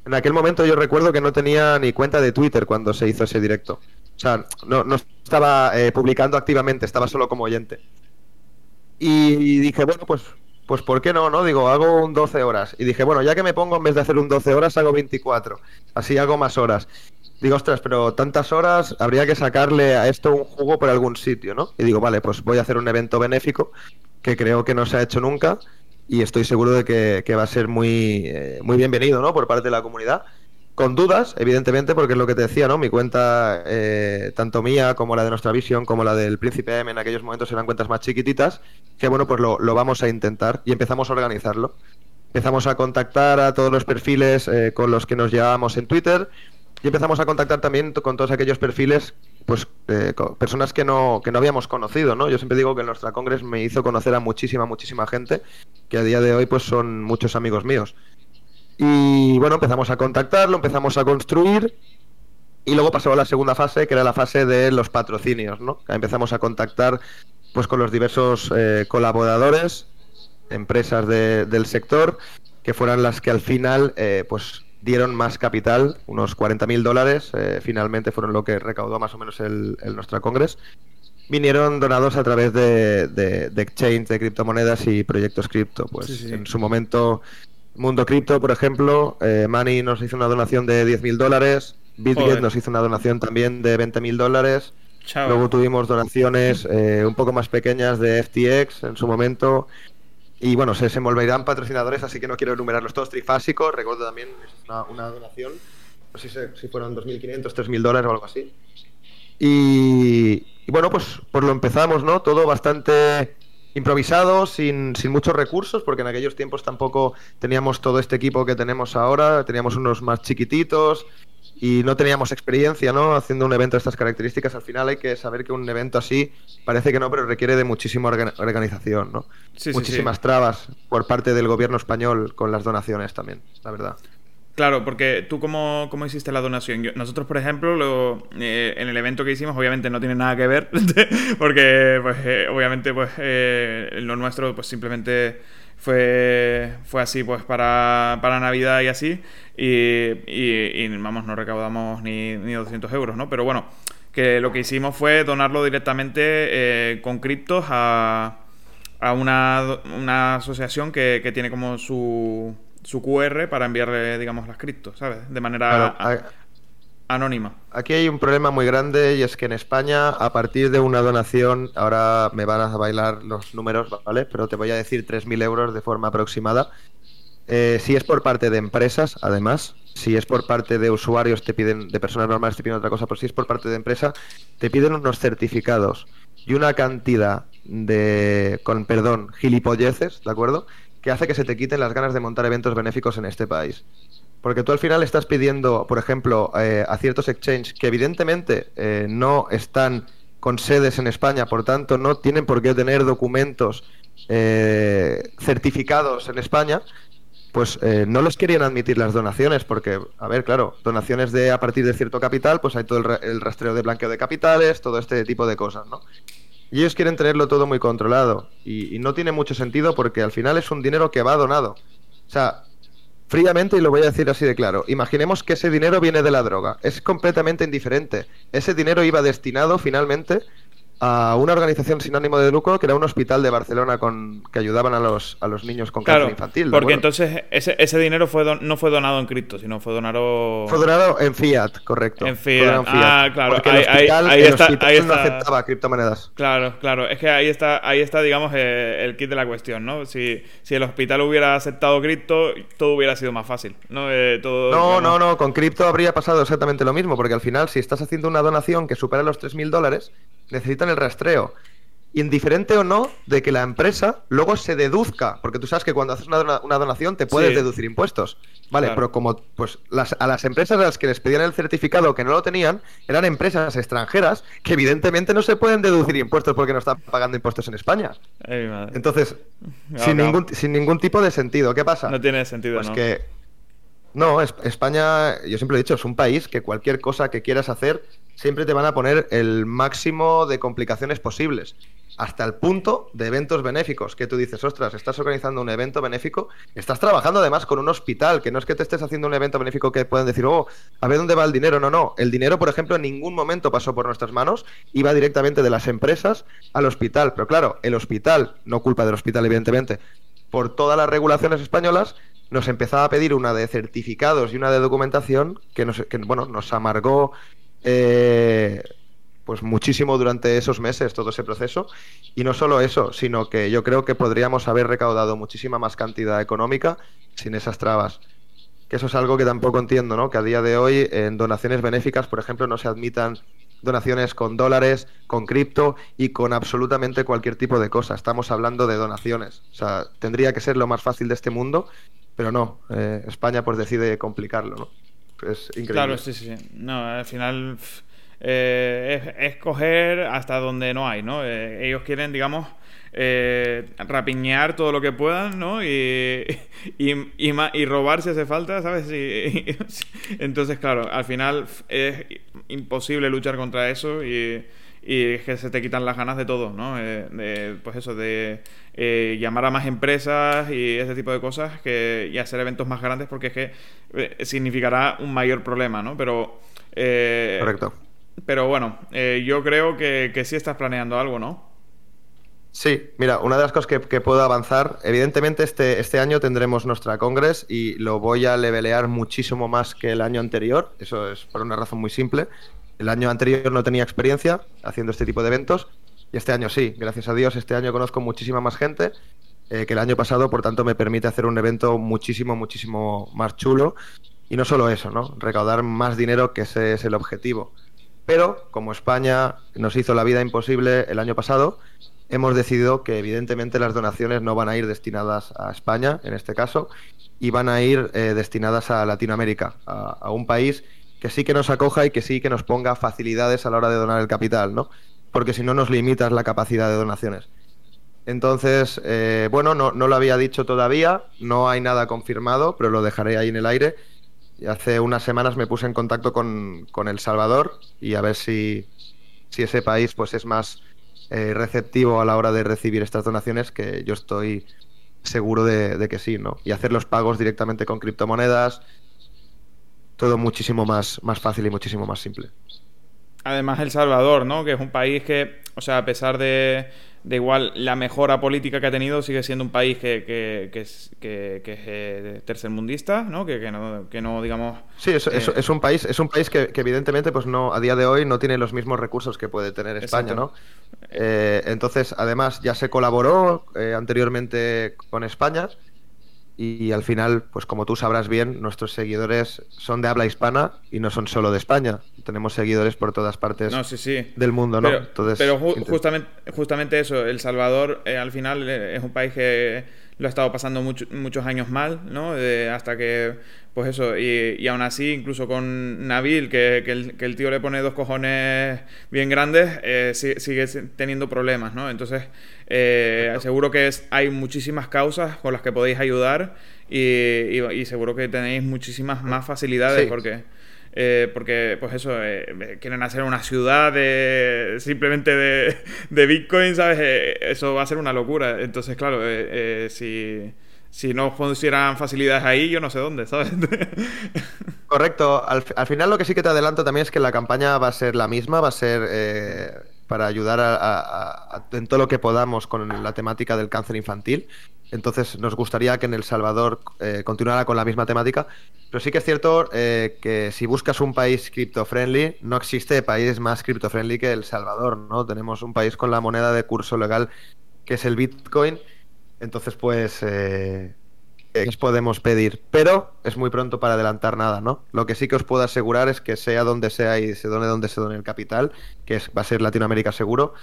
en aquel momento yo recuerdo que no tenía ni cuenta de Twitter cuando se hizo ese directo. O sea, no, no estaba eh, publicando activamente, estaba solo como oyente. Y dije, bueno, pues, pues ¿por qué no? no Digo, hago un 12 horas. Y dije, bueno, ya que me pongo, en vez de hacer un 12 horas, hago 24. Así hago más horas. Digo, ostras, pero tantas horas, habría que sacarle a esto un jugo por algún sitio, ¿no? Y digo, vale, pues voy a hacer un evento benéfico que creo que no se ha hecho nunca y estoy seguro de que, va a ser muy, eh, muy bienvenido, ¿no? Por parte de la comunidad. Con dudas, evidentemente, porque es lo que te decía, ¿no? Mi cuenta, eh, tanto mía como la de nuestra visión, como la del Príncipe M, en aquellos momentos eran cuentas más chiquititas, que bueno, pues lo, vamos a intentar y empezamos a organizarlo. Empezamos a contactar a todos los perfiles eh, con los que nos llevábamos en Twitter y empezamos a contactar también con todos aquellos perfiles, pues eh, personas que no, que no habíamos conocido, ¿no? Yo siempre digo que nuestra Congres me hizo conocer a muchísima, muchísima gente que a día de hoy pues son muchos amigos míos. Y bueno, empezamos a contactarlo, empezamos a construir y luego pasó a la segunda fase, que era la fase de los patrocinios, ¿no? Empezamos a contactar pues con los diversos eh, colaboradores, empresas del sector, que fueran las que al final eh, pues dieron más capital, unos 40.000 dólares, eh, finalmente fueron lo que recaudó más o menos el, el Nostra Congress. Vinieron donados a través de, de, exchange, de criptomonedas y proyectos cripto. Pues en su momento Mundo Cripto, por ejemplo, eh, Money nos hizo una donación de 10.000 dólares, BitGet nos hizo una donación también de 20.000 dólares. Luego tuvimos donaciones eh, un poco más pequeñas de FTX en su momento. Y bueno, se desenvolverán patrocinadores, así que no quiero enumerarlos todos. Trifásico, recuerdo también una, una donación, no sé si, fueron 2.500, 3.000 dólares o algo así. Y, y, bueno, pues, pues lo empezamos, ¿no? Todo bastante improvisado, sin, sin, muchos recursos, porque en aquellos tiempos tampoco teníamos todo este equipo que tenemos ahora, teníamos unos más chiquititos y no teníamos experiencia, ¿no? Haciendo un evento de estas características, al final hay que saber que un evento así parece que no, pero requiere de muchísima organización, ¿no? Muchísimas trabas por parte del gobierno español con las donaciones también, la verdad. Claro, porque tú cómo, cómo hiciste la donación. nosotros, por ejemplo, lo, eh, en el evento que hicimos, obviamente no tiene nada que ver, porque pues, eh, obviamente pues eh, lo nuestro pues simplemente fue, fue así pues para, para Navidad y así. Y, y, vamos, no recaudamos ni, ni 200 euros, ¿no? Pero bueno, que lo que hicimos fue donarlo directamente con criptos a, a una, una asociación que, que tiene como su su QR para enviarle, digamos, las criptos, ¿sabes? De manera anónima. Aquí hay un problema muy grande y es que en España, a partir de una donación, ahora me van a bailar los números, ¿vale? Pero te voy a decir 3.000 euros de forma aproximada. Eh, si es por parte de empresas, además, si es por parte de usuarios, te piden, de personas normales te piden otra cosa, pero si es por parte de empresa, te piden unos certificados y una cantidad de, con perdón, gilipolleces, ¿de acuerdo? Que hace que se te quiten las ganas de montar eventos benéficos en este país. Porque tú al final estás pidiendo, por ejemplo, eh, a ciertos exchanges que evidentemente eh, no están con sedes en España, por tanto no tienen por qué tener documentos eh, certificados en España, pues no los querían admitir las donaciones, porque, a ver, claro, donaciones de a partir de cierto capital, pues hay todo el, el rastreo de blanqueo de capitales, todo este tipo de cosas, ¿no? Y ellos quieren tenerlo todo muy controlado. Y, no tiene mucho sentido porque al final es un dinero que va donado. O sea, fríamente, y lo voy a decir así de claro, imaginemos que ese dinero viene de la droga. Es completamente indiferente. Ese dinero iba destinado finalmente a una organización sin ánimo de lucro que era un hospital de Barcelona con que ayudaban a los, a los niños con cáncer infantil. Porque entonces ese, ese dinero fue no fue donado en cripto, sino fue donado... Fue donado en fiat, correcto. En fiat. Ah, claro. Porque el hospital, ahí, está, no aceptaba criptomonedas. Claro, claro. Es que ahí está, ahí está digamos, eh, el kit de la cuestión, ¿no? Si, si el hospital hubiera aceptado cripto, todo hubiera sido más fácil, ¿no? Eh, todo, no, no, no. Con cripto habría pasado exactamente lo mismo, porque al final, si estás haciendo una donación que supera los 3.000 dólares, necesitan el rastreo. Indiferente o no de que la empresa luego se deduzca, porque tú sabes que cuando haces una, donación te puedes deducir impuestos. Vale, pero como pues las, a las empresas a las que les pedían el certificado que no lo tenían, eran empresas extranjeras que evidentemente no se pueden deducir impuestos porque no están pagando impuestos en España. Entonces, sin, Ningún, sin ningún tipo de sentido. ¿Qué pasa? No tiene sentido, pues que no, España, yo siempre he dicho, es un país que cualquier cosa que quieras hacer siempre te van a poner el máximo de complicaciones posibles. Hasta el punto de eventos benéficos, que tú dices, ostras, estás organizando un evento benéfico, estás trabajando además con un hospital, que no es que te estés haciendo un evento benéfico que pueden decir, oh, a ver dónde va el dinero. No, no. El dinero, por ejemplo, en ningún momento pasó por nuestras manos, iba directamente de las empresas al hospital. Pero claro, el hospital, no culpa del hospital, evidentemente, por todas las regulaciones españolas, nos empezaba a pedir una de certificados y una de documentación que nos, que, bueno, nos amargó eh, pues muchísimo durante esos meses todo ese proceso. Y no solo eso, sino que yo creo que podríamos haber recaudado muchísima más cantidad económica sin esas trabas. que eso es algo que tampoco entiendo, ¿no? Que a día de hoy en donaciones benéficas, por ejemplo, no se admitan donaciones con dólares, con cripto y con absolutamente cualquier tipo de cosa. Estamos hablando de donaciones. O sea, tendría que ser lo más fácil de este mundo, pero no. Eh, España pues decide complicarlo, ¿no? Es increíble. Claro, sí, sí. No, al final eh, es, coger hasta donde no hay, ¿no? Eh, ellos quieren, digamos eh, rapiñar todo lo que puedan, ¿no? Y, y, y, robar si hace falta, ¿sabes? entonces, claro, al final es imposible luchar contra eso y, y es que se te quitan las ganas de todo, ¿no? Eh, de, pues eso, de eh, llamar a más empresas y ese tipo de cosas que, y hacer eventos más grandes porque es que eh, significará un mayor problema, ¿no? Pero... Correcto. Pero bueno, yo creo que, que sí estás planeando algo, ¿no? Sí, mira, una de las cosas que, puedo avanzar, evidentemente este, este año tendremos nuestra Congress y lo voy a levelear muchísimo más que el año anterior, eso es por una razón muy simple. El año anterior no tenía experiencia haciendo este tipo de eventos y este año sí, gracias a Dios, este año conozco muchísima más gente eh, que el año pasado, por tanto me permite hacer un evento muchísimo, muchísimo más chulo. Y no solo eso, ¿no? Recaudar más dinero, que ese es el objetivo. Pero como España nos hizo la vida imposible el año pasado, hemos decidido que evidentemente las donaciones no van a ir destinadas a España, en este caso, y van a ir eh, destinadas a Latinoamérica, a, un país que sí que nos acoja y que sí que nos ponga facilidades a la hora de donar el capital, ¿no? Porque si no nos limitas la capacidad de donaciones. Entonces, eh, bueno, no, lo había dicho todavía, no hay nada confirmado, pero lo dejaré ahí en el aire. Y hace unas semanas me puse en contacto con, con El Salvador y a ver si, si ese país pues es más eh, receptivo a la hora de recibir estas donaciones, que yo estoy seguro de, que sí, ¿no? Y hacer los pagos directamente con criptomonedas, todo muchísimo más, más fácil y muchísimo más simple. Además, El Salvador, ¿no? Que es un país que, o sea, a pesar de, de igual la mejora política que ha tenido, sigue siendo un país que, que, que es, que, es eh, tercermundista, ¿no? Que, no, que no, digamos... Sí, es, es, eh, un país, es un país que, evidentemente, pues no, a día de hoy no tiene los mismos recursos que puede tener España, ¿no? Eh, entonces, además, ya se colaboró anteriormente con España y al final, pues como tú sabrás bien, nuestros seguidores son de habla hispana y no son solo de España. Tenemos seguidores por todas partes del mundo, ¿no? Pero, justamente, justamente eso, El Salvador eh, al final eh, es un país que lo ha estado pasando muchos años mal, ¿no? hasta que, pues eso, y, y, aún así, incluso con Nabil, que, que, el, tío le pone dos cojones bien grandes, eh, sigue, teniendo problemas, ¿no? Entonces, eh, seguro que es, hay muchísimas causas con las que podéis ayudar y, y, seguro que tenéis muchísimas más facilidades porque... Eh, porque, pues eso, eh, quieren hacer una ciudad de, simplemente de, Bitcoin, ¿sabes? Eh, eso va a ser una locura. Entonces, claro, si, si no pusieran facilidades ahí, yo no sé dónde, ¿sabes? Correcto. Al, al, final lo que sí que te adelanto también es que la campaña va a ser la misma, va a ser para ayudar a, en todo lo que podamos con la temática del cáncer infantil. Entonces nos gustaría que en El Salvador eh, continuara con la misma temática. Pero sí que es cierto eh, que si buscas un país cripto-friendly, no existe país más cripto-friendly que El Salvador, ¿no? Tenemos un país con la moneda de curso legal que es el Bitcoin. Entonces, pues, eh, os podemos pedir? Pero es muy pronto para adelantar nada, ¿no? Lo que sí que os puedo asegurar es que sea donde sea y se done donde se done el capital, que es, va a ser Latinoamérica seguro,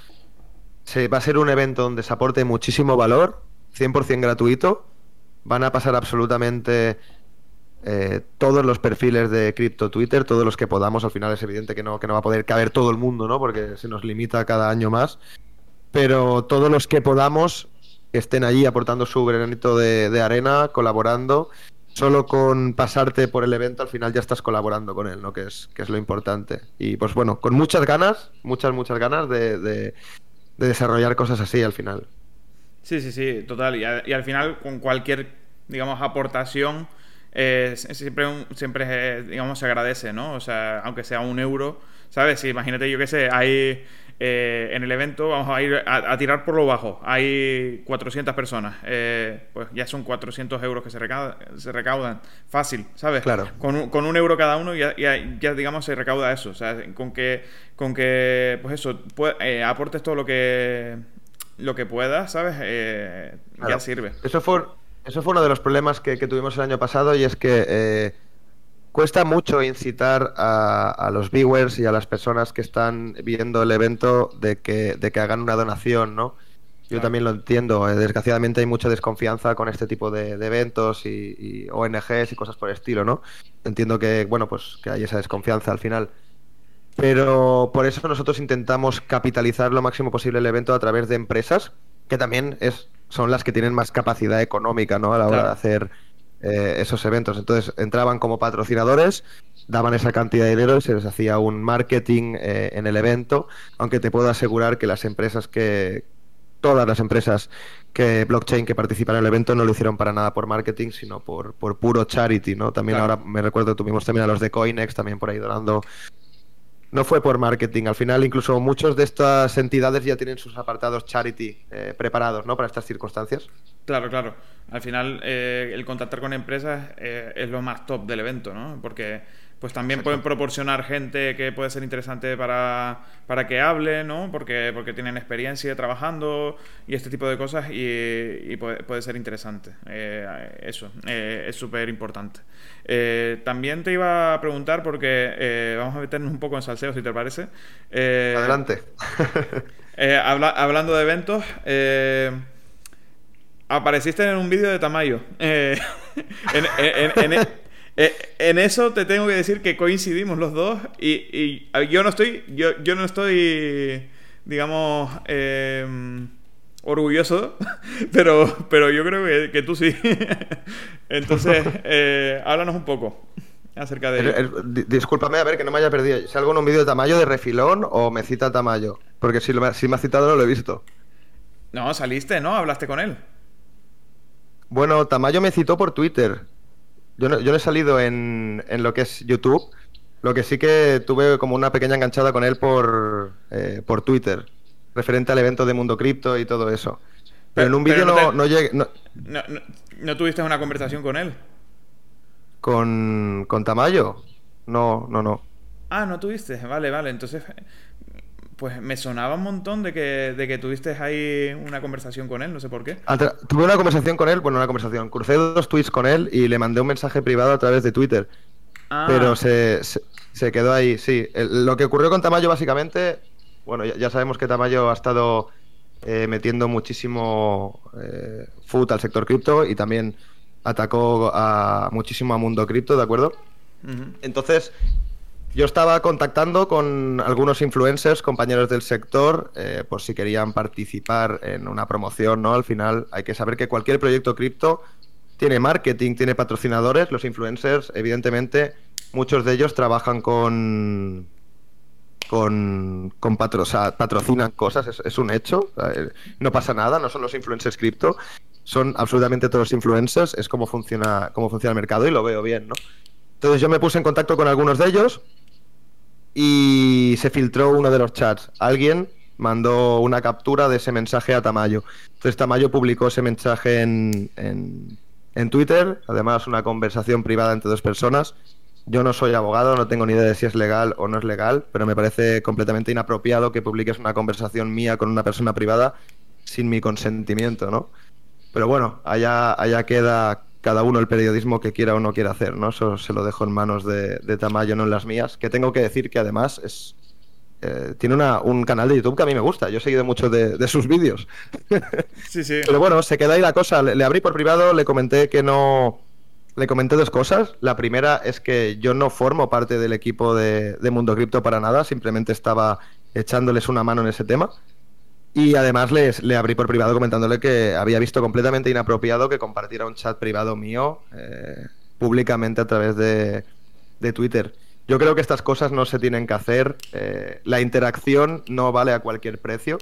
se, va a ser un evento donde se aporte muchísimo valor 100% gratuito. Van a pasar absolutamente eh, todos los perfiles de cripto Twitter, todos los que podamos. Al final es evidente que no, que no va a poder caber todo el mundo, ¿no? Porque se nos limita cada año más. Pero todos los que podamos estén allí aportando su granito de, arena, colaborando. Solo con pasarte por el evento al final ya estás colaborando con él, ¿no? Que es, que es lo importante. Y pues bueno, con muchas ganas, muchas, muchas ganas de, de desarrollar cosas así al final. Sí, sí, sí, total. Y, al final, con cualquier, digamos, aportación, eh, siempre, siempre digamos, se agradece, ¿no? O sea, aunque sea un euro, ¿sabes? imagínate, yo qué sé, hay eh, en el evento, vamos a ir a, tirar por lo bajo, hay 400 personas, eh, pues ya son 400 euros que se, se recaudan, fácil, ¿sabes? Claro. Con un, con un euro cada uno ya, ya, digamos, se recauda eso, o sea, con que, con que pues eso, aportes todo lo que lo que puedas, ¿sabes? Eh, ya sirve. Eso fue, Eso fue uno de los problemas que, tuvimos el año pasado y es que eh, cuesta mucho incitar a, los viewers y a las personas que están viendo el evento de que, de que hagan una donación, ¿no? Yo también lo entiendo. Eh, desgraciadamente hay mucha desconfianza con este tipo de, eventos y, ONGs y cosas por el estilo, ¿no? Entiendo que, bueno, pues que hay esa desconfianza al final. Pero por eso nosotros intentamos capitalizar lo máximo posible el evento a través de empresas que también es, son las que tienen más capacidad económica, ¿no? A la hora de hacer eh, esos eventos. Entonces entraban como patrocinadores, daban esa cantidad de dinero y se les hacía un marketing eh, en el evento, aunque te puedo asegurar que las empresas que, todas las empresas que blockchain que participaron en el evento no lo hicieron para nada por marketing, sino por, por puro charity, ¿no? También ahora me recuerdo, tuvimos también a los de Coinex también por ahí donando. No fue por marketing, al final incluso muchos de estas entidades ya tienen sus apartados charity eh, preparados, ¿no? Para estas circunstancias. Claro, claro. Al final eh, el contactar con empresas eh, es lo más top del evento, ¿no? Porque pues también pueden proporcionar gente que puede ser interesante para, para que hable, ¿no? Porque, porque tienen experiencia trabajando y este tipo de cosas y, puede, ser interesante. Eh, eso, eh, es súper importante. Eh, también te iba a preguntar, porque vamos a meternos un poco en salseo, si te parece. Adelante. hablando de eventos, apareciste en un vídeo de Tamayo. en, eh, en eso te tengo que decir que coincidimos los dos y, yo no estoy, yo, yo no estoy, digamos, em, orgulloso, pero, pero yo creo que, tú sí. Entonces, eh, háblanos un poco acerca de ello. discúlpame, a ver, que no me haya perdido. ¿Salgo en un vídeo de Tamayo de refilón o me cita Tamayo? Porque si, si me ha citado no lo he visto. No, saliste, ¿no? Hablaste con él. Bueno, Tamayo me citó por Twitter. Yo no, he salido en, lo que es YouTube. Lo que sí que tuve como una pequeña enganchada con él por, eh, por Twitter, referente al evento de Mundo Cripto y todo eso. Pero, en un vídeo no, no, llegué. No, tuviste una conversación con él? ¿Con, ¿Con Tamayo? No, no, no. Ah, no tuviste. Vale, vale. Entonces, pues me sonaba un montón de que, de que tuviste ahí una conversación con él, no sé por qué. tuve una conversación con él, bueno, una conversación. Crucé dos tweets con él y le mandé un mensaje privado a través de Twitter. Ah. Pero se, se, quedó ahí, sí. lo que ocurrió con Tamayo, básicamente, bueno, ya, sabemos que Tamayo ha estado eh, metiendo muchísimo eh, food al sector cripto y también atacó a, muchísimo a Mundo Cripto, ¿de acuerdo? Entonces, yo estaba contactando con algunos influencers, compañeros del sector, eh, por si querían participar en una promoción, ¿no? Al final hay que saber que cualquier proyecto cripto tiene marketing, tiene patrocinadores. Los influencers, evidentemente, muchos de ellos trabajan con con, con patrocinan cosas, es, un hecho, eh, no pasa nada, no son los influencers cripto, son absolutamente todos los influencers, es como funciona, cómo funciona el mercado y lo veo bien, ¿no? Entonces yo me puse en contacto con algunos de ellos, y se filtró uno de los chats. Alguien mandó una captura de ese mensaje a Tamayo. Entonces Tamayo publicó ese mensaje en, en, Twitter, además una conversación privada entre dos personas. Yo no soy abogado, no tengo ni idea de si es legal o no es legal, pero me parece completamente inapropiado que publiques una conversación mía con una persona privada sin mi consentimiento, ¿no? Pero bueno, allá, allá queda cada uno el periodismo que quiera o no quiera hacer, ¿no? Eso se lo dejo en manos de, Tamayo, no en las mías. Que tengo que decir que además es eh, tiene una, un canal de YouTube que a mí me gusta. Yo he seguido mucho de, sus vídeos. Sí, sí. Pero bueno, se queda ahí la cosa. Le, abrí por privado, le comenté que no. Le comenté dos cosas. La primera es que yo no formo parte del equipo de, de Mundo Cripto para nada, simplemente estaba echándoles una mano en ese tema. Y además les, le abrí por privado comentándole que había visto completamente inapropiado que compartiera un chat privado mío eh, públicamente a través de, Twitter. Yo creo que estas cosas no se tienen que hacer. Eh, la interacción no vale a cualquier precio.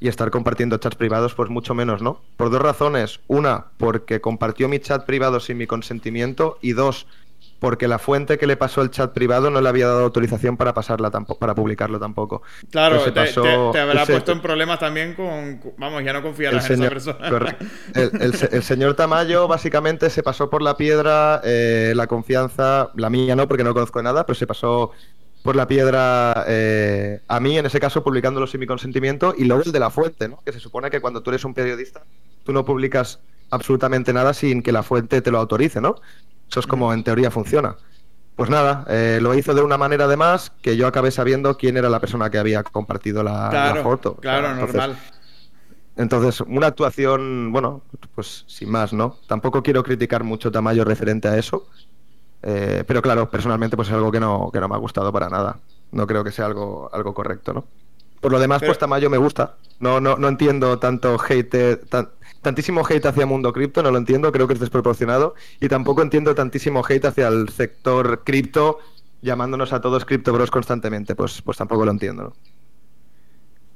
Y estar compartiendo chats privados, pues mucho menos, ¿no? Por dos razones. Una, porque compartió mi chat privado sin mi consentimiento. Y dos, porque la fuente que le pasó el chat privado no le había dado autorización para pasarla tampoco, para publicarlo tampoco. Claro, te, habrá puesto en problemas también con, vamos, ya no confiarás en esa persona. El, señor Tamayo básicamente se pasó por la piedra eh, la confianza, la mía no, porque no conozco nada, pero se pasó por la piedra eh, a mí, en ese caso, publicándolo sin mi consentimiento, y luego el de la fuente, ¿no? Que se supone que cuando tú eres un periodista, tú no publicas absolutamente nada sin que la fuente te lo autorice, ¿no? Eso es como en teoría funciona. Pues nada, eh, lo hizo de una manera además que yo acabé sabiendo quién era la persona que había compartido la, foto. Claro, normal. Entonces, una actuación, bueno, pues sin más, ¿no? Tampoco quiero criticar mucho Tamayo referente a eso, eh, pero claro, personalmente pues es algo que no, que no me ha gustado para nada. No creo que sea algo, algo correcto, ¿no? Por lo demás, pues Tamayo me gusta. No, no, no entiendo tanto hate, tantísimo hate hacia Mundo Cripto, no lo entiendo, creo que es desproporcionado. Y tampoco entiendo tantísimo hate hacia el sector cripto, llamándonos a todos Crypto Bros constantemente. Pues, pues tampoco lo entiendo.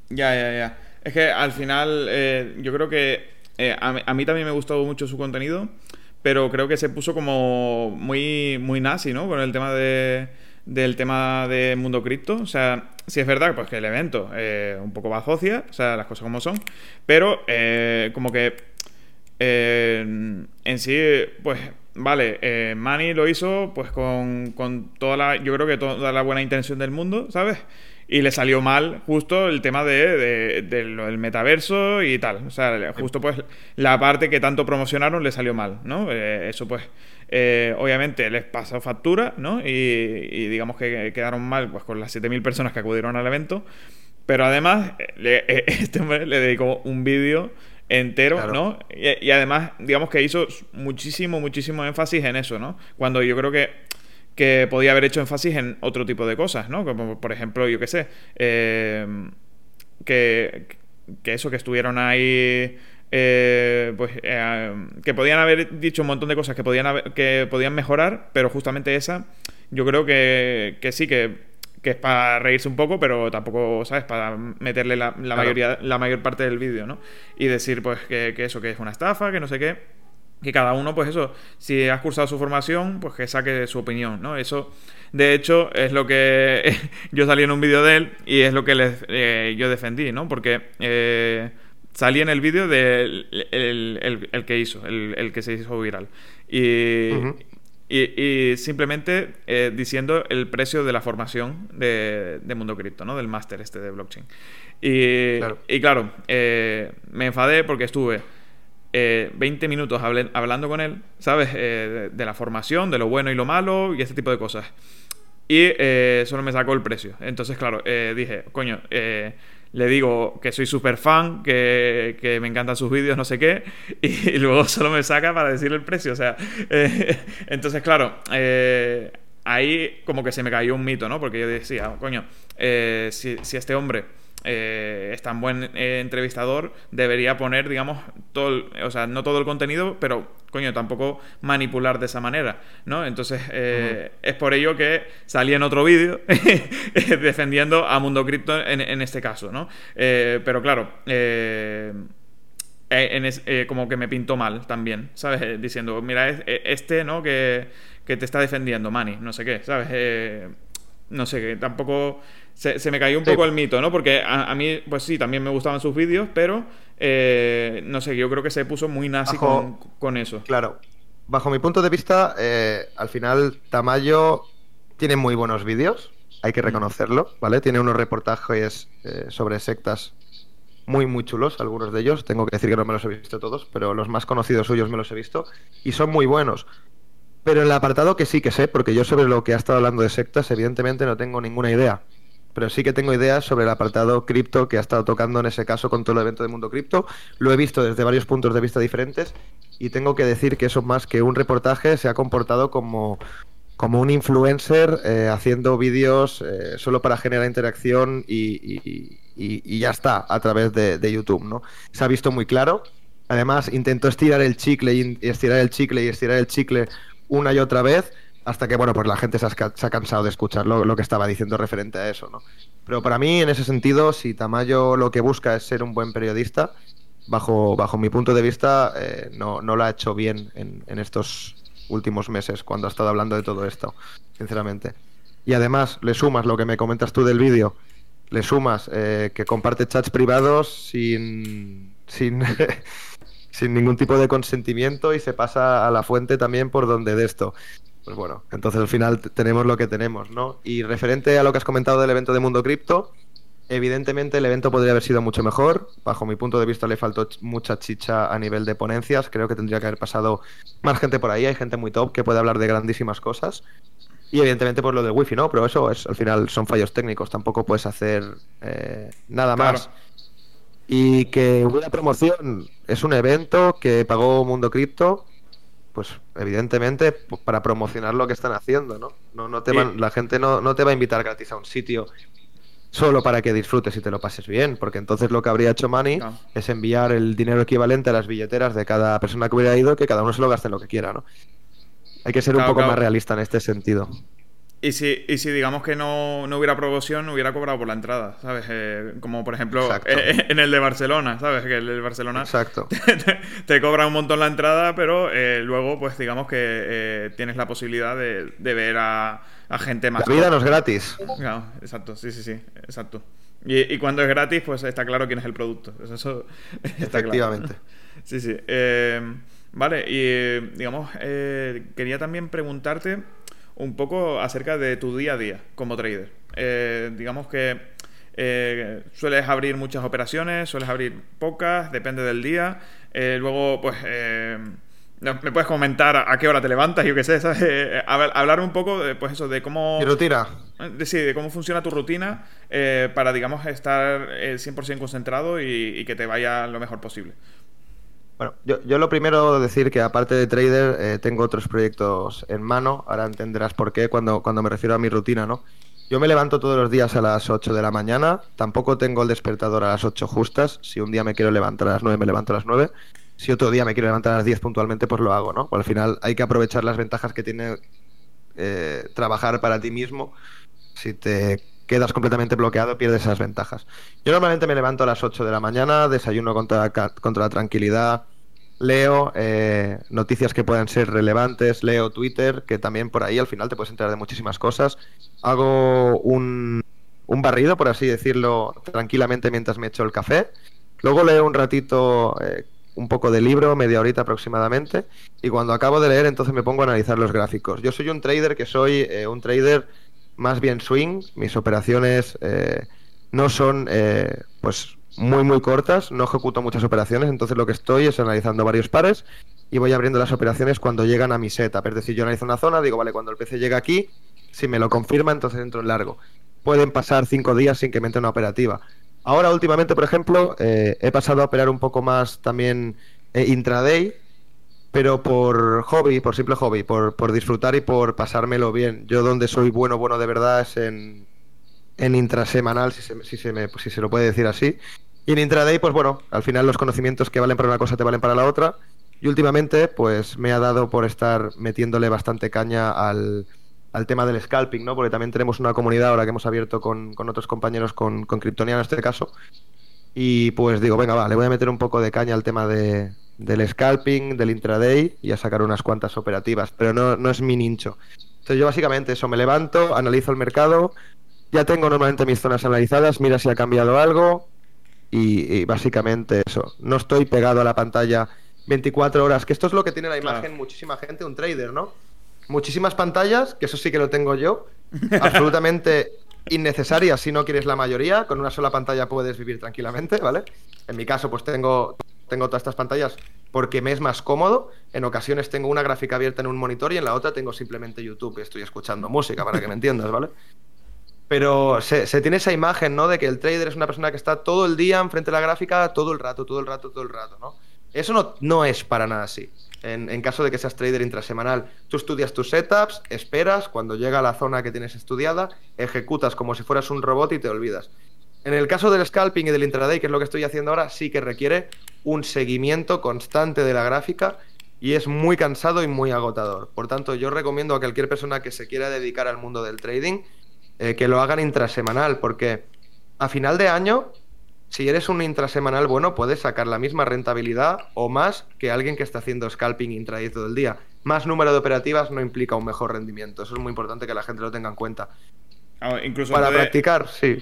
Ya, ya, ya. Es que al final, eh, yo creo que eh, a, mí también me gustó mucho su contenido, pero creo que se puso como muy, muy nazi, ¿no? Con el tema de del tema de mundo cripto. O sea, si es verdad pues que el evento eh, un poco bajocia, o sea, las cosas como son, pero eh, como que eh, en sí, pues vale, eh, Manny lo hizo pues con, con toda la, yo creo que toda la buena intención del mundo, ¿sabes? y le salió mal justo el tema de, del metaverso y tal. O sea, justo pues la parte que tanto promocionaron le salió mal, ¿no? Eh, eso pues eh, obviamente les pasó factura, ¿no? Y, digamos que quedaron mal pues con las 7.000 personas que acudieron al evento. Pero además, le, este hombre le dedicó un vídeo entero, ¿no? Y, y, además, digamos que hizo muchísimo, muchísimo énfasis en eso, ¿no? Cuando yo creo que que podía haber hecho énfasis en otro tipo de cosas, ¿no? Como por ejemplo, yo qué sé, eh, que, que, eso, que estuvieron ahí... Eh, pues eh, que podían haber dicho un montón de cosas que podían que podían mejorar, pero justamente esa yo creo que, que sí que, que, es para reírse un poco, pero tampoco, ¿sabes? Para meterle la, la mayoría, la mayor parte del vídeo, ¿no? Y decir pues que, que eso, que es una estafa, que no sé qué que cada uno, pues eso, si has cursado su formación, pues que saque su opinión, ¿no? Eso, de hecho, es lo que yo salí en un vídeo de él y es lo que les, eh, yo defendí, ¿no? Porque eh, salí en el vídeo del el, que hizo, el, que se hizo viral. Y, y, simplemente eh, diciendo el precio de la formación de, Mundo Cripto, ¿no? Del máster este de blockchain. Y claro, y claro me enfadé porque estuve 20 eh, minutos hablando con él, ¿sabes? Eh, de, la formación, de lo bueno y lo malo y este tipo de cosas. Y eh, solo me sacó el precio. Entonces, claro, dije, coño, le digo que soy súper fan, que, que, me encantan sus vídeos, no sé qué, y, luego solo me saca para decirle el precio. O sea, entonces, claro, ahí como que se me cayó un mito, ¿no? Porque yo decía, coño, si, si este hombre eh, es tan buen eh, entrevistador, debería poner, digamos, todo, o sea, no todo el contenido, pero, coño, tampoco manipular de esa manera, ¿no? Entonces, eh, es por ello que salí en otro vídeo defendiendo a Mundo Cripto en, este caso, ¿no? pero claro, como que me pintó mal también, ¿sabes? diciendo, mira, este, ¿no? Que, que te está defendiendo, Manny, no sé qué, ¿sabes? no sé, que tampoco se, me cayó un poco el mito, ¿no? Porque a, mí, pues sí, también me gustaban sus vídeos, pero eh, no sé, yo creo que se puso muy nazi con, eso. Claro. Bajo mi punto de vista, eh, al final Tamayo tiene muy buenos vídeos, hay que mm. reconocerlo, ¿vale? Tiene unos reportajes eh, sobre sectas muy, muy chulos, algunos de ellos. Tengo que decir que no me los he visto todos, pero los más conocidos suyos me los he visto y son muy buenos. Pero en el apartado que sí que sé, porque yo sobre lo que ha estado hablando de sectas, evidentemente no tengo ninguna idea pero sí que tengo ideas sobre el apartado cripto que ha estado tocando en ese caso con todo el evento de Mundo Cripto. Lo he visto desde varios puntos de vista diferentes y tengo que decir que eso más que un reportaje se ha comportado como, como un influencer eh, haciendo vídeos eh, solo para generar interacción y, ya está a través de, de, YouTube, ¿no? Se ha visto muy claro. Además, intentó estirar el chicle y estirar el chicle y estirar el chicle una y otra vez hasta que, bueno, pues la gente se ha, cansado de escuchar lo, que estaba diciendo referente a eso, ¿no? Pero para mí, en ese sentido, si Tamayo lo que busca es ser un buen periodista, bajo, bajo mi punto de vista, eh, no, no lo ha hecho bien en, estos últimos meses, cuando ha estado hablando de todo esto, sinceramente. Y además, le sumas lo que me comentas tú del vídeo, le sumas eh, que comparte chats privados sin, sin, sin ningún tipo de consentimiento y se pasa a la fuente también por donde de esto. Pues bueno, entonces al final tenemos lo que tenemos, ¿no? Y referente a lo que has comentado del evento de Mundo Cripto, Evidentemente el evento podría haber sido mucho mejor. Bajo mi punto de vista le faltó mucha chicha a nivel de ponencias. Creo que tendría que haber pasado más gente por ahí. Hay gente muy top que puede hablar de grandísimas cosas. Y evidentemente por lo del wifi, ¿no? Pero eso es, al final son fallos técnicos. Tampoco puedes hacer eh, nada más. Y que una promoción es un evento que pagó Mundo Cripto pues evidentemente para promocionar lo que están haciendo, ¿no? no, no te la gente no, no, te va a invitar gratis a un sitio solo para que disfrutes y te lo pases bien, porque entonces lo que habría hecho Money es enviar el dinero equivalente a las billeteras de cada persona que hubiera ido, que cada uno se lo gaste en lo que quiera, ¿no? Hay que ser un poco más realista en este sentido. Y si, y si digamos que no, no hubiera promoción, hubiera cobrado por la entrada, ¿sabes? Eh, como por ejemplo eh, en el de Barcelona, ¿sabes? Que el de Barcelona Exacto. Te, cobra un montón la entrada, pero eh, luego pues digamos que tienes la posibilidad de, ver a, gente más... La vida no es gratis. Claro, exacto, sí, sí, sí, exacto. Y, cuando es gratis, pues está claro quién es el producto. Eso, Efectivamente. Sí, sí. vale, y digamos, quería también preguntarte un poco acerca de tu día a día como trader. Eh, digamos que eh, sueles abrir muchas operaciones, sueles abrir pocas, depende del día. Eh, luego, pues, me puedes comentar a qué hora te levantas, yo qué sé, hablar un poco de, pues eso, de cómo... ¿Tu rutina? De, sí, de cómo funciona tu rutina para, digamos, estar 100% concentrado y que te vaya lo mejor posible. Bueno, yo, lo primero decir que aparte de trader eh, tengo otros proyectos en mano. Ahora entenderás por qué cuando, cuando me refiero a mi rutina, ¿no? Yo me levanto todos los días a las 8 de la mañana. Tampoco tengo el despertador a las 8 justas. Si un día me quiero levantar a las 9, me levanto a las 9. Si otro día me quiero levantar a las 10 puntualmente, pues lo hago, ¿no? al final hay que aprovechar las ventajas que tiene eh, trabajar para ti mismo. Si te quedas completamente bloqueado, pierdes esas ventajas. Yo normalmente me levanto a las 8 de la mañana, desayuno contra, contra la tranquilidad, leo eh, noticias que puedan ser relevantes, leo Twitter, que también por ahí al final te puedes enterar de muchísimas cosas. Hago un, un barrido, por así decirlo, tranquilamente mientras me echo el café. Luego leo un ratito eh, un poco de libro, media horita aproximadamente, y cuando acabo de leer entonces me pongo a analizar los gráficos. Yo soy un trader que soy eh, un trader más bien swing, mis operaciones no son pues muy muy cortas, no ejecuto muchas operaciones, entonces lo que estoy es analizando varios pares y voy abriendo las operaciones cuando llegan a mi setup. Es decir, yo analizo una zona, digo, vale, cuando el PC llega aquí, si me lo confirma, entonces entro en largo. Pueden pasar cinco días sin que me entre una operativa. Ahora, últimamente, por ejemplo, eh, he pasado a operar un poco más también eh, intraday, pero por hobby, por simple hobby, por, por disfrutar y por pasármelo bien. Yo donde soy bueno, bueno de verdad es en, en intrasemanal, si se, si, se me, si se lo puede decir así. Y en intraday, pues bueno, al final los conocimientos que valen para una cosa te valen para la otra. Y últimamente, pues me ha dado por estar metiéndole bastante caña al, al tema del scalping, ¿no? Porque también tenemos una comunidad ahora que hemos abierto con, con otros compañeros, con, con Kryptonian en este caso. Y pues digo, venga, va, le voy a meter un poco de caña al tema de, del scalping, del intraday y a sacar unas cuantas operativas, pero no, no es mi nicho. Entonces yo básicamente eso, me levanto, analizo el mercado, ya tengo normalmente mis zonas analizadas, mira si ha cambiado algo y, básicamente eso. No estoy pegado a la pantalla 24 horas, que esto es lo que tiene la imagen muchísima gente, un trader, ¿no? Muchísimas pantallas, que eso sí que lo tengo yo, absolutamente innecesarias si no quieres la mayoría, con una sola pantalla puedes vivir tranquilamente, ¿vale? En mi caso, pues tengo, tengo todas estas pantallas porque me es más cómodo. En ocasiones tengo una gráfica abierta en un monitor y en la otra tengo simplemente YouTube y estoy escuchando música, para que me entiendas, ¿vale? Pero se, tiene esa imagen, ¿no? De que el trader es una persona que está todo el día enfrente de la gráfica, todo el rato, todo el rato, todo el rato, ¿no? Eso no, no es para nada así. En, caso de que seas trader intrasemanal, tú estudias tus setups, esperas, cuando llega a la zona que tienes estudiada, ejecutas como si fueras un robot y te olvidas. En el caso del scalping y del intraday, que es lo que estoy haciendo ahora, sí que requiere un seguimiento constante de la gráfica y es muy cansado y muy agotador. Por tanto, yo recomiendo a cualquier persona que se quiera dedicar al mundo del trading eh, que lo hagan intrasemanal, porque a final de año, si eres un intrasemanal bueno, puedes sacar la misma rentabilidad o más que alguien que está haciendo scalping intraday todo el día. Más número de operativas no implica un mejor rendimiento. Eso es muy importante que la gente lo tenga en cuenta. Ah, incluso Para practicar, sí.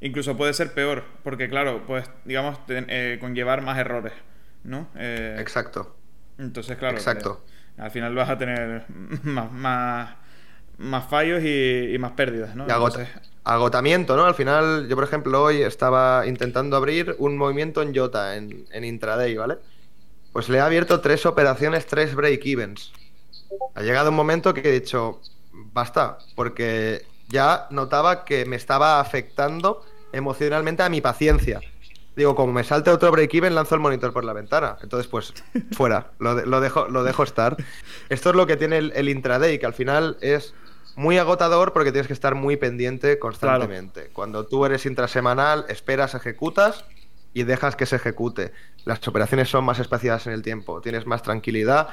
Incluso puede ser peor, porque claro, pues digamos, eh, conllevar más errores, ¿no? Eh, Exacto. Entonces, claro, Exacto. al final vas a tener más, más más fallos y, más pérdidas, ¿no? agotamiento, ¿no? Al final, yo por ejemplo hoy estaba intentando abrir un movimiento en Jota, en, en intraday, ¿vale? Pues le he abierto tres operaciones, tres break-evens. Ha llegado un momento que he dicho, basta, porque ya notaba que me estaba afectando emocionalmente a mi paciencia. Digo, como me salte otro break-even, lanzo el monitor por la ventana. Entonces, pues, fuera, lo, dejo, lo dejo estar. Esto es lo que tiene el, intraday, que al final es muy agotador porque tienes que estar muy pendiente constantemente. Cuando tú eres intrasemanal, esperas, ejecutas y dejas que se ejecute. Las operaciones son más espaciadas en el tiempo, tienes más tranquilidad.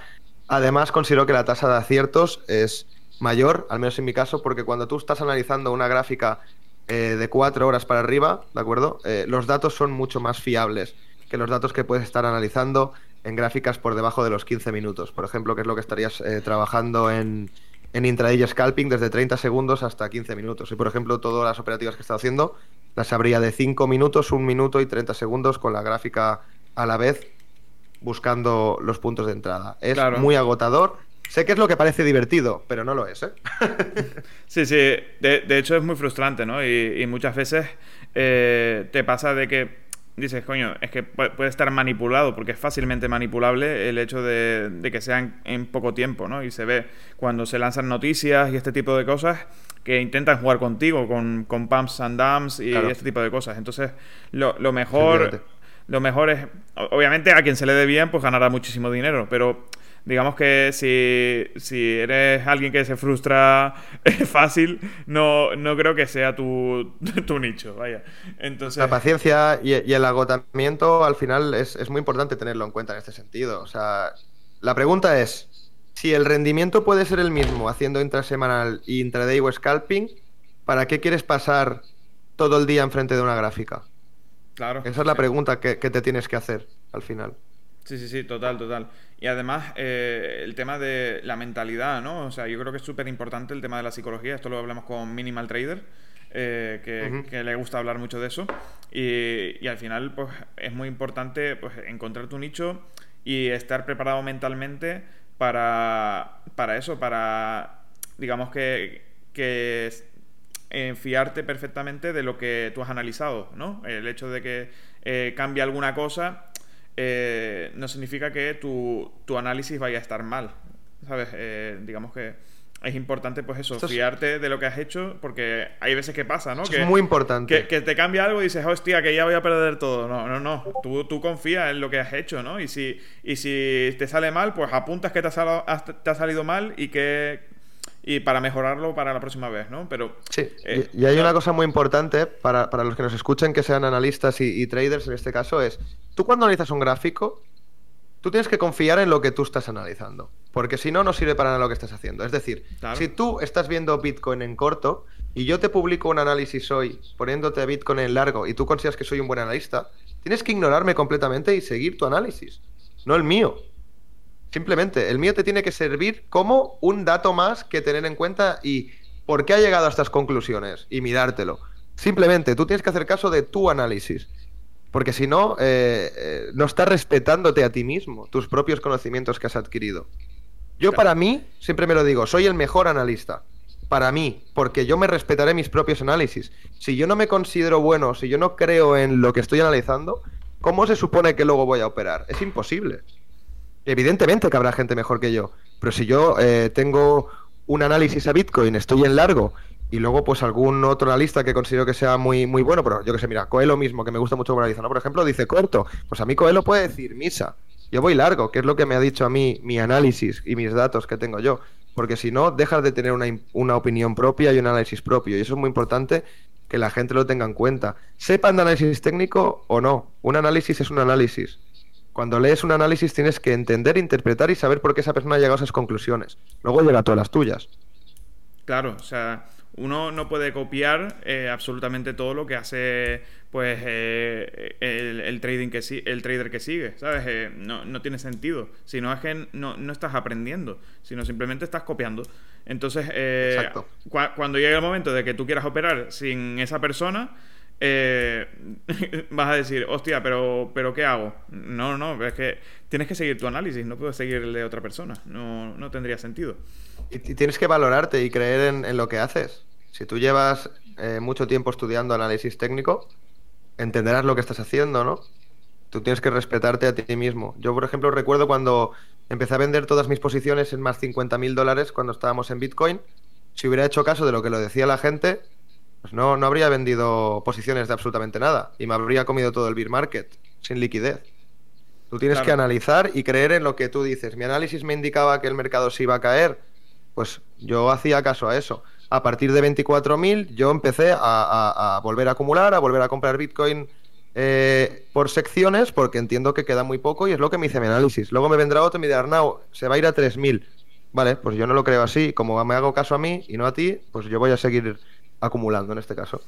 Además, considero que la tasa de aciertos es mayor, al menos en mi caso, porque cuando tú estás analizando una gráfica eh, de cuatro horas para arriba, ¿de acuerdo? Eh, los datos son mucho más fiables que los datos que puedes estar analizando en gráficas por debajo de los 15 minutos. Por ejemplo, que es lo que estarías eh, trabajando en, en intraday scalping desde 30 segundos hasta 15 minutos. Y por ejemplo, todas las operativas que he estado haciendo las habría de 5 minutos, 1 minuto y 30 segundos con la gráfica a la vez buscando los puntos de entrada. Es muy agotador Sé que es lo que parece divertido, pero no lo es, ¿eh? sí, sí. De, hecho es muy frustrante, ¿no? Y, muchas veces eh, te pasa de que dices, coño, es que puede estar manipulado, porque es fácilmente manipulable el hecho de, que sean en poco tiempo, ¿no? Y se ve cuando se lanzan noticias y este tipo de cosas que intentan jugar contigo, con, con pumps and dumps y este tipo de cosas. Entonces, lo, lo mejor... Lo mejor es, obviamente a quien se le dé bien, pues ganará muchísimo dinero, pero digamos que si, si eres alguien que se frustra fácil, no, no creo que sea tu, tu nicho, vaya. Entonces... La paciencia y, el agotamiento al final es, es, muy importante tenerlo en cuenta en este sentido. O sea, la pregunta es, si el rendimiento puede ser el mismo haciendo intrasemanal y intraday o scalping, ¿para qué quieres pasar todo el día enfrente de una gráfica? Claro. Esa es la pregunta que, que te tienes que hacer al final. Sí, sí, sí, total, total. Y además, eh, el tema de la mentalidad, ¿no? O sea, yo creo que es súper importante el tema de la psicología. Esto lo hablamos con Minimal Trader, eh, que, le gusta hablar mucho de eso. Y, al final, pues, es muy importante pues, encontrar tu nicho y estar preparado mentalmente para, para eso, para, digamos que, que eh, fiarte perfectamente de lo que tú has analizado, ¿no? El hecho de que cambie alguna cosa eh, no significa que tu, tu, análisis vaya a estar mal. ¿Sabes? Eh, digamos que es importante, pues eso, fiarte de lo que has hecho, porque hay veces que pasa, ¿no? que, es muy importante. Que, te cambia algo y dices, hostia, que ya voy a perder todo. No, no, no. Tú, tú confías en lo que has hecho, ¿no? Y si, y si te sale mal, pues apuntas que te ha, te ha salido mal y que y para mejorarlo para la próxima vez, ¿no? Pero... Sí, eh, y, hay una cosa muy importante para, los que nos escuchen, que sean analistas y, traders en este caso, es, tú cuando analizas un gráfico, tú tienes que confiar en lo que tú estás analizando, porque si no, no sirve para nada lo que estás haciendo. Es decir, si tú estás viendo Bitcoin en corto y yo te publico un análisis hoy poniéndote Bitcoin en largo y tú consideras que soy un buen analista, tienes que ignorarme completamente y seguir tu análisis, no el mío. Simplemente, el mío te tiene que servir como un dato más que tener en cuenta y por qué ha llegado a estas conclusiones y mirártelo. Simplemente, tú tienes que hacer caso de tu análisis. Porque si no, eh, eh, no estás respetándote a ti mismo, tus propios conocimientos que has adquirido. Yo para mí, siempre me lo digo, soy el mejor analista. Para mí, porque yo me respetaré mis propios análisis. Si yo no me considero bueno, si yo no creo en lo que estoy analizando, ¿cómo se supone que luego voy a operar? Es imposible. Evidentemente que habrá gente mejor que yo, pero si yo eh, tengo un análisis a Bitcoin, estoy en largo y luego pues algún otro analista que considero que sea muy, muy bueno, pero yo que sé, mira, Coelho mismo, que me gusta mucho ¿no? Por ejemplo, dice corto, pues a mí Coelho puede decir misa, yo voy largo, que es lo que me ha dicho a mí mi análisis y mis datos que tengo yo, porque si no, dejas de tener una, una opinión propia y un análisis propio, y eso es muy importante que la gente lo tenga en cuenta. Sepan de análisis técnico o no, un análisis es un análisis cuando lees un análisis tienes que entender, interpretar y saber por qué esa persona ha llegado a esas conclusiones. Luego llega a todas las tuyas. Claro, o sea, uno no puede copiar eh, absolutamente todo lo que hace pues eh, el, trading que el trader que sigue, ¿sabes? Eh, no, tiene sentido. Si no es que no, estás aprendiendo, sino simplemente estás copiando. Entonces, cuando llega el momento de que tú quieras operar sin esa persona, eh, vas a decir, hostia, pero, pero ¿qué hago? No, no, es que tienes que seguir tu análisis, no puedes seguir el de otra persona, no, no tendría sentido. Y tienes que valorarte y creer en, lo que haces. Si tú llevas eh, mucho tiempo estudiando análisis técnico, entenderás lo que estás haciendo, ¿no? Tú tienes que respetarte a ti mismo. Yo, por ejemplo, recuerdo cuando empecé a vender todas mis posiciones en más 50 mil dólares cuando estábamos en Bitcoin. Si hubiera hecho caso de lo que lo decía la gente, pues no, no habría vendido posiciones de absolutamente nada y me habría comido todo el beer market sin liquidez. Tú tienes que analizar y creer en lo que tú dices. Mi análisis me indicaba que el mercado se iba a caer. Pues yo hacía caso a eso. A partir de 24.000 yo empecé a, a volver a acumular, a volver a comprar Bitcoin eh, por secciones porque entiendo que queda muy poco y es lo que me dice mi análisis. Luego me vendrá otro y me dirá, Arnau, se va a ir a 3.000. Vale, pues yo no lo creo así. Como me hago caso a mí y no a ti, pues yo voy a seguir acumulando en este caso.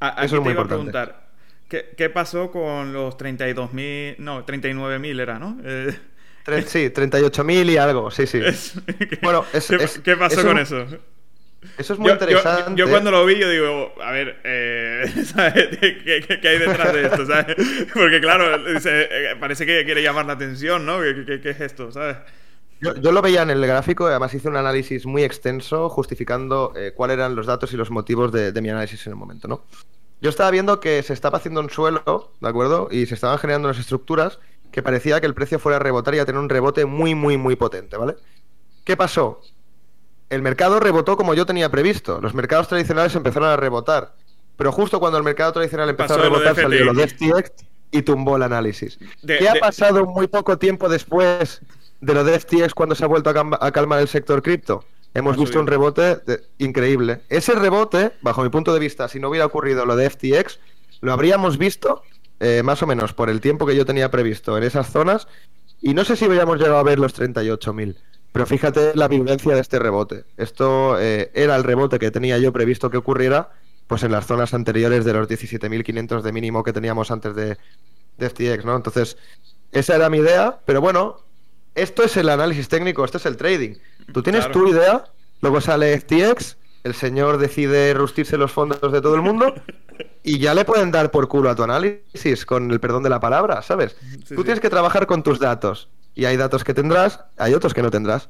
Eso es muy importante. Preguntar, ¿qué, pasó con los 32.000? No, 39.000 era, ¿no? Eh... Sí, 38.000 y algo, sí, sí. bueno, ¿Qué, pasó con eso? Eso es muy interesante. Yo, cuando lo vi, yo digo, a ver, eh, ¿Qué, hay detrás de esto? ¿sabes? Porque claro, eh, parece que quiere llamar la atención, ¿no? ¿Qué, es esto? ¿sabes? Yo, lo veía en el gráfico, además hice un análisis muy extenso justificando eh, cuáles eran los datos y los motivos de, de, mi análisis en el momento, ¿no? Yo estaba viendo que se estaba haciendo un suelo, ¿de acuerdo? Y se estaban generando unas estructuras que parecía que el precio fuera a rebotar y a tener un rebote muy, muy, muy potente, ¿vale? ¿Qué pasó? el mercado rebotó como yo tenía previsto. Los mercados tradicionales empezaron a rebotar. Pero justo cuando el mercado tradicional empezó a rebotar, salió lo de FTX y tumbó el análisis. ¿Qué ha pasado muy poco tiempo después de lo de FTX cuando se ha vuelto a, calmar el sector cripto? Hemos visto un rebote increíble. Ese rebote, bajo mi punto de vista, si no hubiera ocurrido lo de FTX, lo habríamos visto eh, más o menos por el tiempo que yo tenía previsto en esas zonas. Y no sé si hubiéramos llegado a ver los 38.000. Pero fíjate la vivencia de este rebote. Esto eh, era el rebote que tenía yo previsto que ocurriera pues en las zonas anteriores de los 17.500 de mínimo que teníamos antes de, de FTX, ¿no? Entonces, esa era mi idea, pero bueno, esto es el análisis técnico, esto es el trading. Tú tienes tu idea, luego sale FTX, el señor decide rustirse los fondos de todo el mundo y ya le pueden dar por culo a tu análisis, con el perdón de la palabra, ¿sabes? Tú tienes que trabajar con tus datos y hay datos que tendrás, hay otros que no tendrás.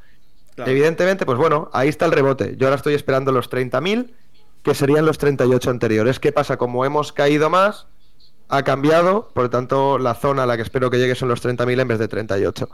Evidentemente, pues bueno, ahí está el rebote. Yo ahora estoy esperando los 30.000, que serían los 38 anteriores. ¿Qué pasa? Como hemos caído más, ha cambiado, por lo tanto, la zona a la que espero que llegue son los 30.000 en vez de 38.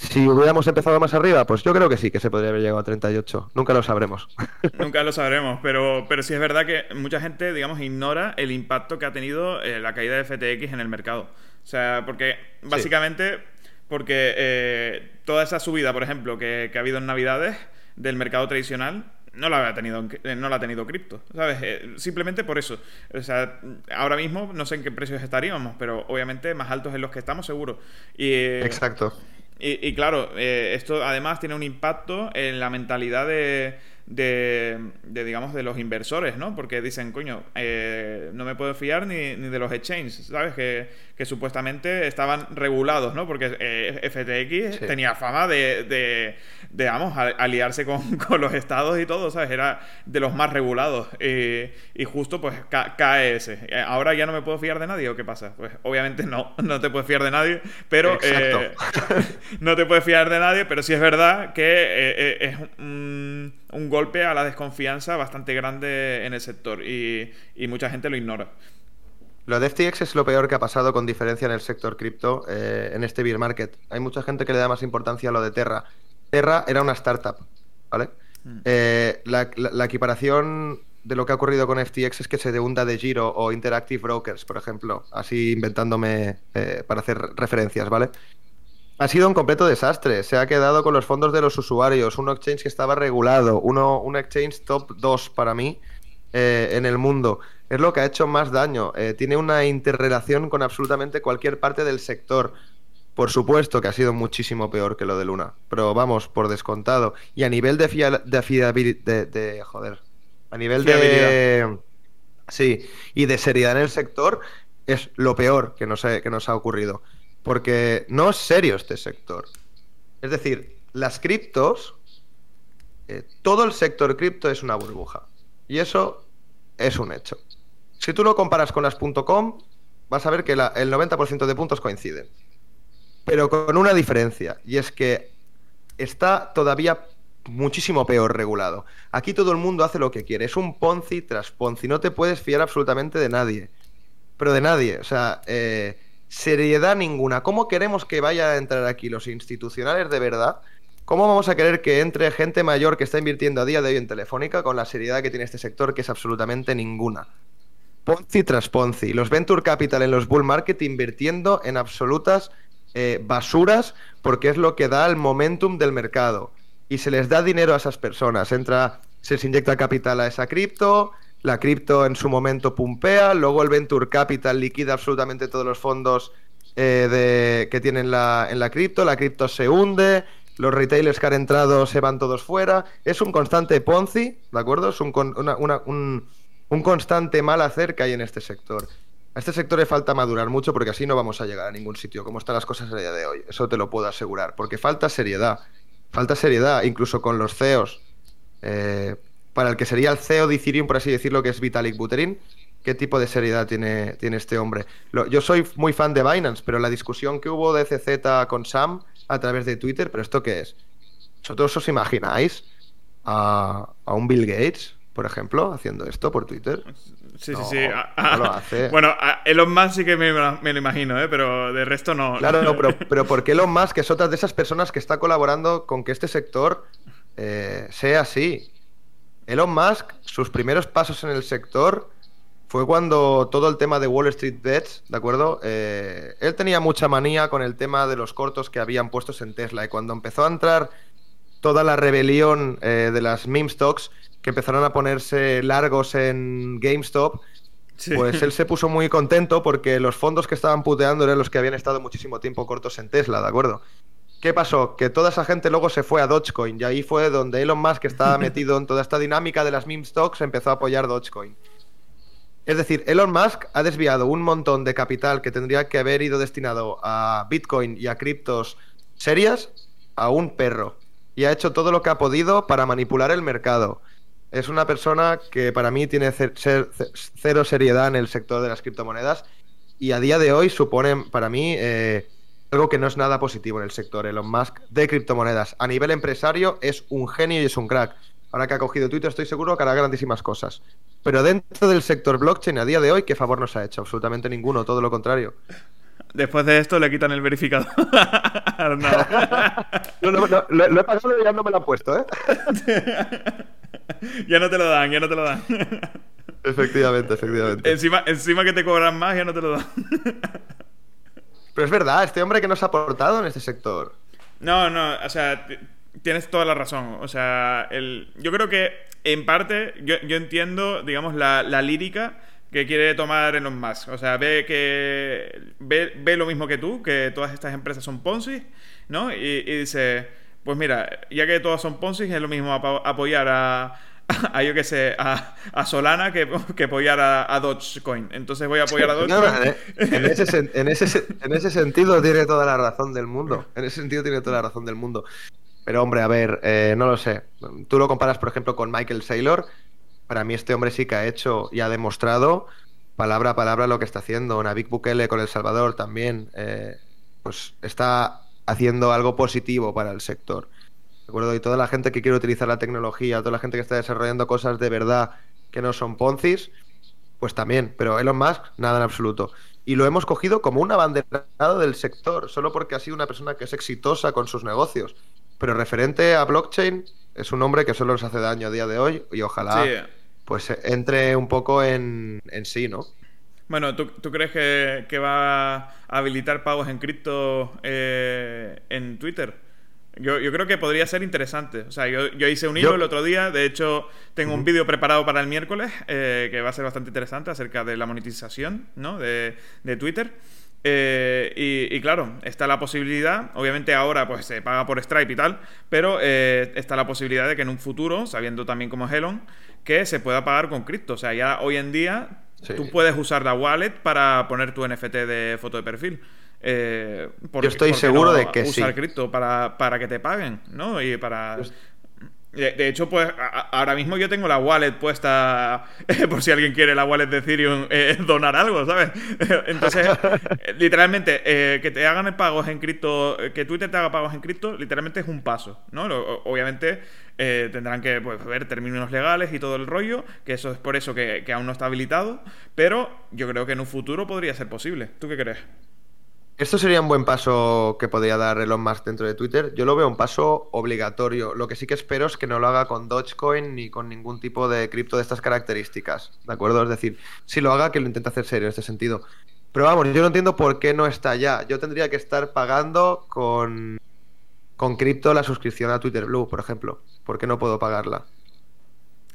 Si hubiéramos empezado más arriba, pues yo creo que sí, que se podría haber llegado a 38. Nunca lo sabremos. Nunca lo sabremos, pero, pero sí es verdad que mucha gente, digamos, ignora el impacto que ha tenido eh, la caída de FTX en el mercado. O sea, porque básicamente porque eh, toda esa subida, por ejemplo, que, ha habido en Navidades del mercado tradicional, no la ha tenido, eh, no la ha tenido cripto, ¿sabes? Eh, simplemente por eso. O sea, ahora mismo no sé en qué precios estaríamos, pero obviamente más altos en los que estamos seguro. Y, Exacto. Y, claro, esto además tiene un impacto en la mentalidad de, de, digamos, de los inversores, ¿no? Porque dicen, coño, no me puedo fiar ni, ni de los exchanges, ¿sabes? Que, que supuestamente estaban regulados, ¿no? Porque eh, FTX tenía fama de, de, de vamos, aliarse con, con, los estados y todo, ¿sabes? Era de los más regulados. y justo, pues, cae ese. Eh, Ahora ya no me puedo fiar de nadie, ¿o qué pasa? Pues, obviamente no, no te puedes fiar de nadie, pero... Eh, no te puedes fiar de nadie, pero sí es verdad que es un, un, golpe a la desconfianza bastante grande en el sector y, y mucha gente lo ignora. Lo de FTX es lo peor que ha pasado con diferencia en el sector cripto eh, en este bear market. Hay mucha gente que le da más importancia a lo de Terra. Terra era una startup, ¿vale? Mm. Eh, la, equiparación de lo que ha ocurrido con FTX es que se hunda de Giro o Interactive Brokers, por ejemplo, así inventándome eh, para hacer referencias, ¿vale? Ha sido un completo desastre. Se ha quedado con los fondos de los usuarios, un exchange que estaba regulado, uno, un exchange top 2 para mí en el mundo es lo que ha hecho más daño. Eh, tiene una interrelación con absolutamente cualquier parte del sector. Por supuesto que ha sido muchísimo peor que lo de Luna, pero vamos, por descontado. Y a nivel de, fiabilidad, de, joder, a nivel de... Sí, y de seriedad en el sector es lo peor que nos, que nos ha ocurrido. Porque no es serio este sector. Es decir, las criptos, eh, todo el sector cripto es una burbuja. Y eso es un hecho. Si tú lo comparas con las .com, vas a ver que el 90% de puntos coinciden. Pero con una diferencia, y es que está todavía muchísimo peor regulado. Aquí todo el mundo hace lo que quiere. Es un Ponzi tras Ponzi. No te puedes fiar absolutamente de nadie. Pero de nadie. O sea, eh, seriedad ninguna. ¿Cómo queremos que vaya a entrar aquí los institucionales de verdad? ¿Cómo vamos a querer que entre gente mayor que está invirtiendo a día de hoy en Telefónica con la seriedad que tiene este sector, que es absolutamente ninguna? Ponzi tras Ponzi. Los Venture Capital en los bull market invirtiendo en absolutas eh, basuras porque es lo que da el momentum del mercado. Y se les da dinero a esas personas. Entra, se les inyecta capital a esa cripto, la cripto en su momento pumpea, luego el Venture Capital liquida absolutamente todos los fondos eh, de, que tienen la, en la cripto, la cripto se hunde, los retailers que han entrado se van todos fuera. Es un constante Ponzi, ¿de acuerdo? Es un, un, un constante mal hacer que hay en este sector. A este sector le falta madurar mucho porque así no vamos a llegar a ningún sitio como están las cosas a día de hoy. Eso te lo puedo asegurar. Porque falta seriedad. Falta seriedad, incluso con los CEOs. Eh, para el que sería el CEO de Ethereum, por así decirlo, que es Vitalik Buterin, ¿qué tipo de seriedad tiene, tiene este hombre? yo soy muy fan de Binance, pero la discusión que hubo de CZ con Sam a través de Twitter, ¿pero esto qué es? ¿Vosotros os imagináis a, a un Bill Gates, por ejemplo, haciendo esto por Twitter? Sí, sí, sí. Ah, ah, bueno, Elon Musk sí que me, lo imagino, ¿eh? pero de resto no. Claro, no, pero, pero porque Elon Musk es otra de esas personas que está colaborando con que este sector eh, sea así. Elon Musk, sus primeros pasos en el sector fue cuando todo el tema de Wall Street Bets, ¿de acuerdo? Eh, él tenía mucha manía con el tema de los cortos que habían puestos en Tesla. Y cuando empezó a entrar toda la rebelión eh, de las meme stocks, que empezaron a ponerse largos en GameStop, pues él se puso muy contento porque los fondos que estaban puteando eran los que habían estado muchísimo tiempo cortos en Tesla, ¿de acuerdo? ¿Qué pasó? Que toda esa gente luego se fue a Dogecoin y ahí fue donde Elon Musk, que estaba metido en toda esta dinámica de las meme stocks, empezó a apoyar Dogecoin. Es decir, Elon Musk ha desviado un montón de capital que tendría que haber ido destinado a Bitcoin y a criptos serias a un perro. Y ha hecho todo lo que ha podido para manipular el mercado. Es una persona que para mí tiene cero seriedad en el sector de las criptomonedas y a día de hoy supone para mí eh, algo que no es nada positivo en el sector. Elon Musk de criptomonedas. A nivel empresario es un genio y es un crack. Ahora que ha cogido Twitter estoy seguro que hará grandísimas cosas. Pero dentro del sector blockchain a día de hoy, ¿qué favor nos ha hecho? Absolutamente ninguno, todo lo contrario. Después de esto le quitan el verificador. no, no, no, lo, he pasado y ya no me lo han puesto, ¿eh? ya no te lo dan, ya no te lo dan. efectivamente, efectivamente. Encima, encima que te cobran más, ya no te lo dan. Pero es verdad, este hombre que nos ha aportado en este sector. No, no, o sea, tienes toda la razón. O sea, el, yo creo que en parte yo, entiendo, digamos, la, lírica que quiere tomar Elon Musk. O sea, ve que ve, ve, lo mismo que tú, que todas estas empresas son Ponzi, ¿no? Y, dice, pues mira, ya que todas son Ponzi, es lo mismo apoyar a, a yo que sé, a, a Solana que, que apoyar a, a, Dogecoin. Entonces voy a apoyar a Dogecoin. en, ese, en, ese, en ese sentido tiene toda la razón del mundo. En ese sentido tiene toda la razón del mundo. Pero hombre, a ver, eh, no lo sé. Tú lo comparas, por ejemplo, con Michael Saylor. Para mí este hombre sí que ha hecho y ha demostrado palabra a palabra lo que está haciendo. Navik Bukele con El Salvador también. Eh, pues está haciendo algo positivo para el sector. ¿De acuerdo? Y toda la gente que quiere utilizar la tecnología, toda la gente que está desarrollando cosas de verdad que no son poncis, pues también. Pero Elon Musk, nada en absoluto. Y lo hemos cogido como un abanderado del sector, solo porque ha sido una persona que es exitosa con sus negocios. Pero referente a blockchain, es un hombre que solo nos hace daño a día de hoy y ojalá pues entre un poco en, sí, ¿no? Bueno, ¿tú, crees que, va a habilitar pagos en cripto eh, en Twitter? Yo, creo que podría ser interesante. O sea, yo, hice un hilo el otro día. De hecho, tengo un vídeo preparado para el miércoles eh, que va a ser bastante interesante acerca de la monetización ¿no? de, de Twitter. Eh, y, claro, está la posibilidad, obviamente ahora pues se paga por Stripe y tal, pero eh, está la posibilidad de que en un futuro, sabiendo también cómo es Elon, que se pueda pagar con cripto. O sea, ya hoy en día tú puedes usar la wallet para poner tu NFT de foto de perfil. Eh, Yo estoy seguro de que usar cripto para, para, que te paguen, ¿no? Y para... De, hecho, pues ahora mismo yo tengo la wallet puesta por si alguien quiere la wallet de Ethereum eh, donar algo, ¿sabes? Entonces, literalmente, eh, que te hagan pagos en cripto, que Twitter te haga pagos en cripto, literalmente es un paso, ¿no? obviamente, eh, tendrán que pues, ver términos legales y todo el rollo, que eso es por eso que, que aún no está habilitado, pero yo creo que en un futuro podría ser posible. ¿Tú qué crees? Esto sería un buen paso que podría dar Elon Musk dentro de Twitter. Yo lo veo un paso obligatorio. Lo que sí que espero es que no lo haga con Dogecoin ni con ningún tipo de cripto de estas características. ¿De acuerdo? Es decir, si lo haga, que lo intente hacer serio en este sentido. Pero vamos, yo no entiendo por qué no está ya. Yo tendría que estar pagando con, con cripto la suscripción a Twitter Blue, por ejemplo. ¿Por qué no puedo pagarla?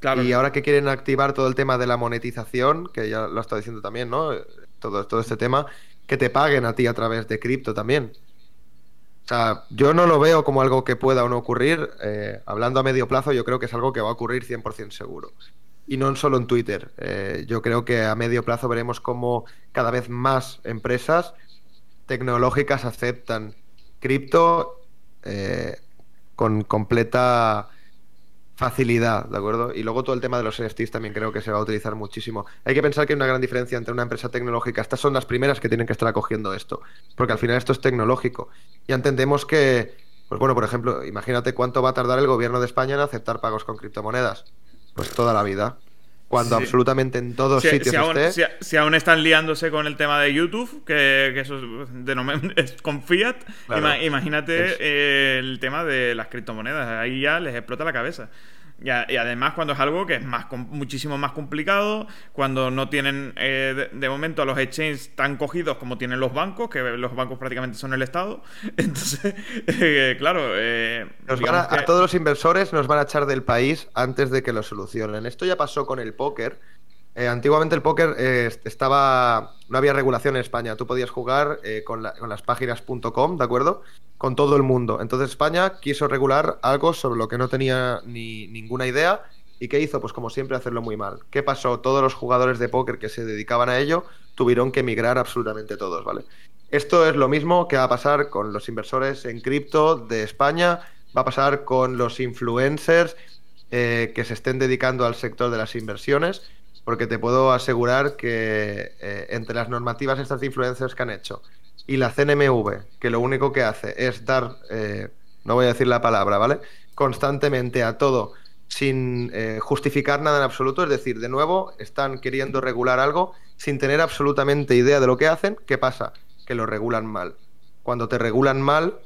Claro. Y ahora que quieren activar todo el tema de la monetización, que ya lo está diciendo también, ¿no? Todo, todo este tema que te paguen a ti a través de cripto también. O sea, yo no lo veo como algo que pueda o no ocurrir. Eh, hablando a medio plazo, yo creo que es algo que va a ocurrir 100% seguro. Y no solo en Twitter. Eh, yo creo que a medio plazo veremos cómo cada vez más empresas tecnológicas aceptan cripto eh, con completa facilidad, ¿de acuerdo? Y luego todo el tema de los NFTs también creo que se va a utilizar muchísimo. Hay que pensar que hay una gran diferencia entre una empresa tecnológica. Estas son las primeras que tienen que estar acogiendo esto, porque al final esto es tecnológico. Ya entendemos que, pues bueno, por ejemplo, imagínate cuánto va a tardar el gobierno de España en aceptar pagos con criptomonedas. Pues toda la vida cuando absolutamente en todos sitios si aún, esté... si, aún, están liándose con el tema de YouTube, que, eso es, con Fiat, imagínate el tema de las criptomonedas. Ahí ya les explota la cabeza. Y, además cuando es algo que es más muchísimo más complicado, cuando no tienen eh, de, momento a los exchanges tan cogidos como tienen los bancos, que los bancos prácticamente son el Estado. Entonces, eh, claro... Eh, a, todos los inversores nos van a echar del país antes de que lo solucionen. Esto ya pasó con el póker. Antiguamente el póker estaba... No había regulación en España. Tú podías jugar con, con las páginas.com, ¿de acuerdo? con todo el mundo. Entonces España quiso regular algo sobre lo que no tenía ni ninguna idea. ¿Y qué hizo? Pues como siempre hacerlo muy mal. ¿Qué pasó? Todos los jugadores de póker que se dedicaban a ello tuvieron que emigrar absolutamente todos, ¿vale? Esto es lo mismo que va a pasar con los inversores en cripto de España, va a pasar con los influencers eh, que se estén dedicando al sector de las inversiones, porque te puedo asegurar que eh, entre las normativas estas de influencers que han hecho y la CNMV, que lo único que hace es dar, eh, no voy a decir la palabra, ¿vale? Constantemente a todo sin eh, justificar nada en absoluto, es decir, de nuevo, están queriendo regular algo sin tener absolutamente idea de lo que hacen. ¿Qué pasa? Que lo regulan mal. Cuando te regulan mal,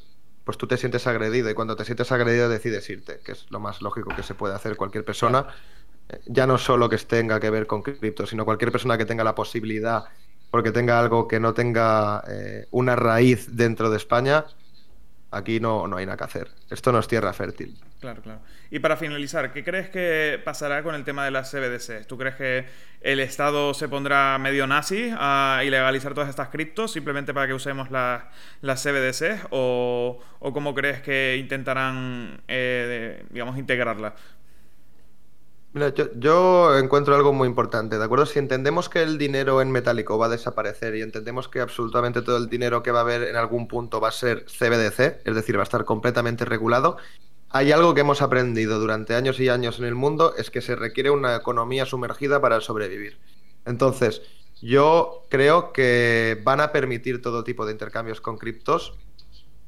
pues tú te sientes agredido y cuando te sientes agredido decides irte, que es lo más lógico que se puede hacer cualquier persona, ya no solo que tenga que ver con cripto, sino cualquier persona que tenga la posibilidad porque tenga algo que no tenga eh, una raíz dentro de España, aquí no, no hay nada que hacer. Esto no es tierra fértil. Claro, claro. Y para finalizar, ¿qué crees que pasará con el tema de las CBDC? ¿Tú crees que el Estado se pondrá medio nazi a ilegalizar todas estas criptos simplemente para que usemos las, las CBDC? ¿O, ¿O, cómo crees que intentarán, eh, digamos, integrarlas? Yo, encuentro algo muy importante, ¿de acuerdo? Si entendemos que el dinero en metálico va a desaparecer y entendemos que absolutamente todo el dinero que va a haber en algún punto va a ser CBDC, es decir, va a estar completamente regulado, hay algo que hemos aprendido durante años y años en el mundo, es que se requiere una economía sumergida para sobrevivir. Entonces, yo creo que van a permitir todo tipo de intercambios con criptos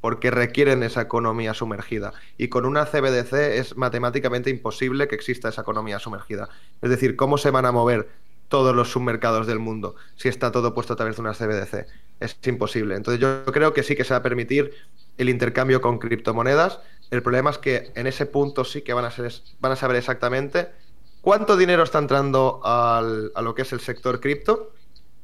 porque requieren esa economía sumergida. Y con una CBDC es matemáticamente imposible que exista esa economía sumergida. Es decir, ¿cómo se van a mover todos los submercados del mundo si está todo puesto a través de una CBDC? Es imposible. Entonces yo creo que sí que se va a permitir el intercambio con criptomonedas. El problema es que en ese punto sí que van a, ser, van a saber exactamente cuánto dinero está entrando al, a lo que es el sector cripto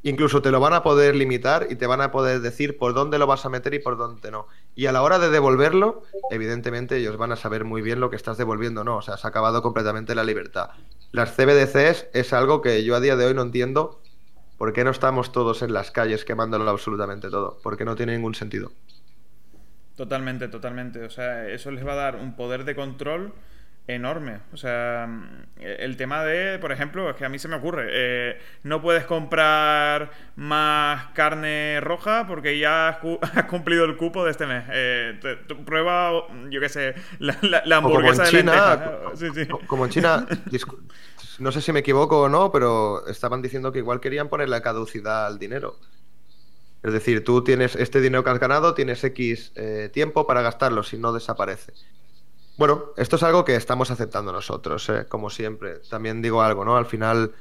Incluso te lo van a poder limitar y te van a poder decir por dónde lo vas a meter y por dónde no. Y a la hora de devolverlo, evidentemente ellos van a saber muy bien lo que estás devolviendo no. O sea, se ha acabado completamente la libertad. Las CBDCs es algo que yo a día de hoy no entiendo por qué no estamos todos en las calles quemándolo absolutamente todo. Porque no tiene ningún sentido. Totalmente, totalmente. O sea, eso les va a dar un poder de control enorme. O sea, el tema de, por ejemplo, es que a mí se me ocurre, eh, no puedes comprar más carne roja porque ya has, cumplido el cupo de este mes. Eh, prueba, yo qué sé, la, hamburguesa como en China, Como en China, no sé si me equivoco o no, pero estaban diciendo que igual querían poner la caducidad al dinero. Es decir, tú tienes este dinero que has ganado, tienes X eh, tiempo para gastarlo, si no desaparece. Bueno, esto es algo que estamos aceptando nosotros, ¿eh? como siempre. También digo algo, ¿no? Al final,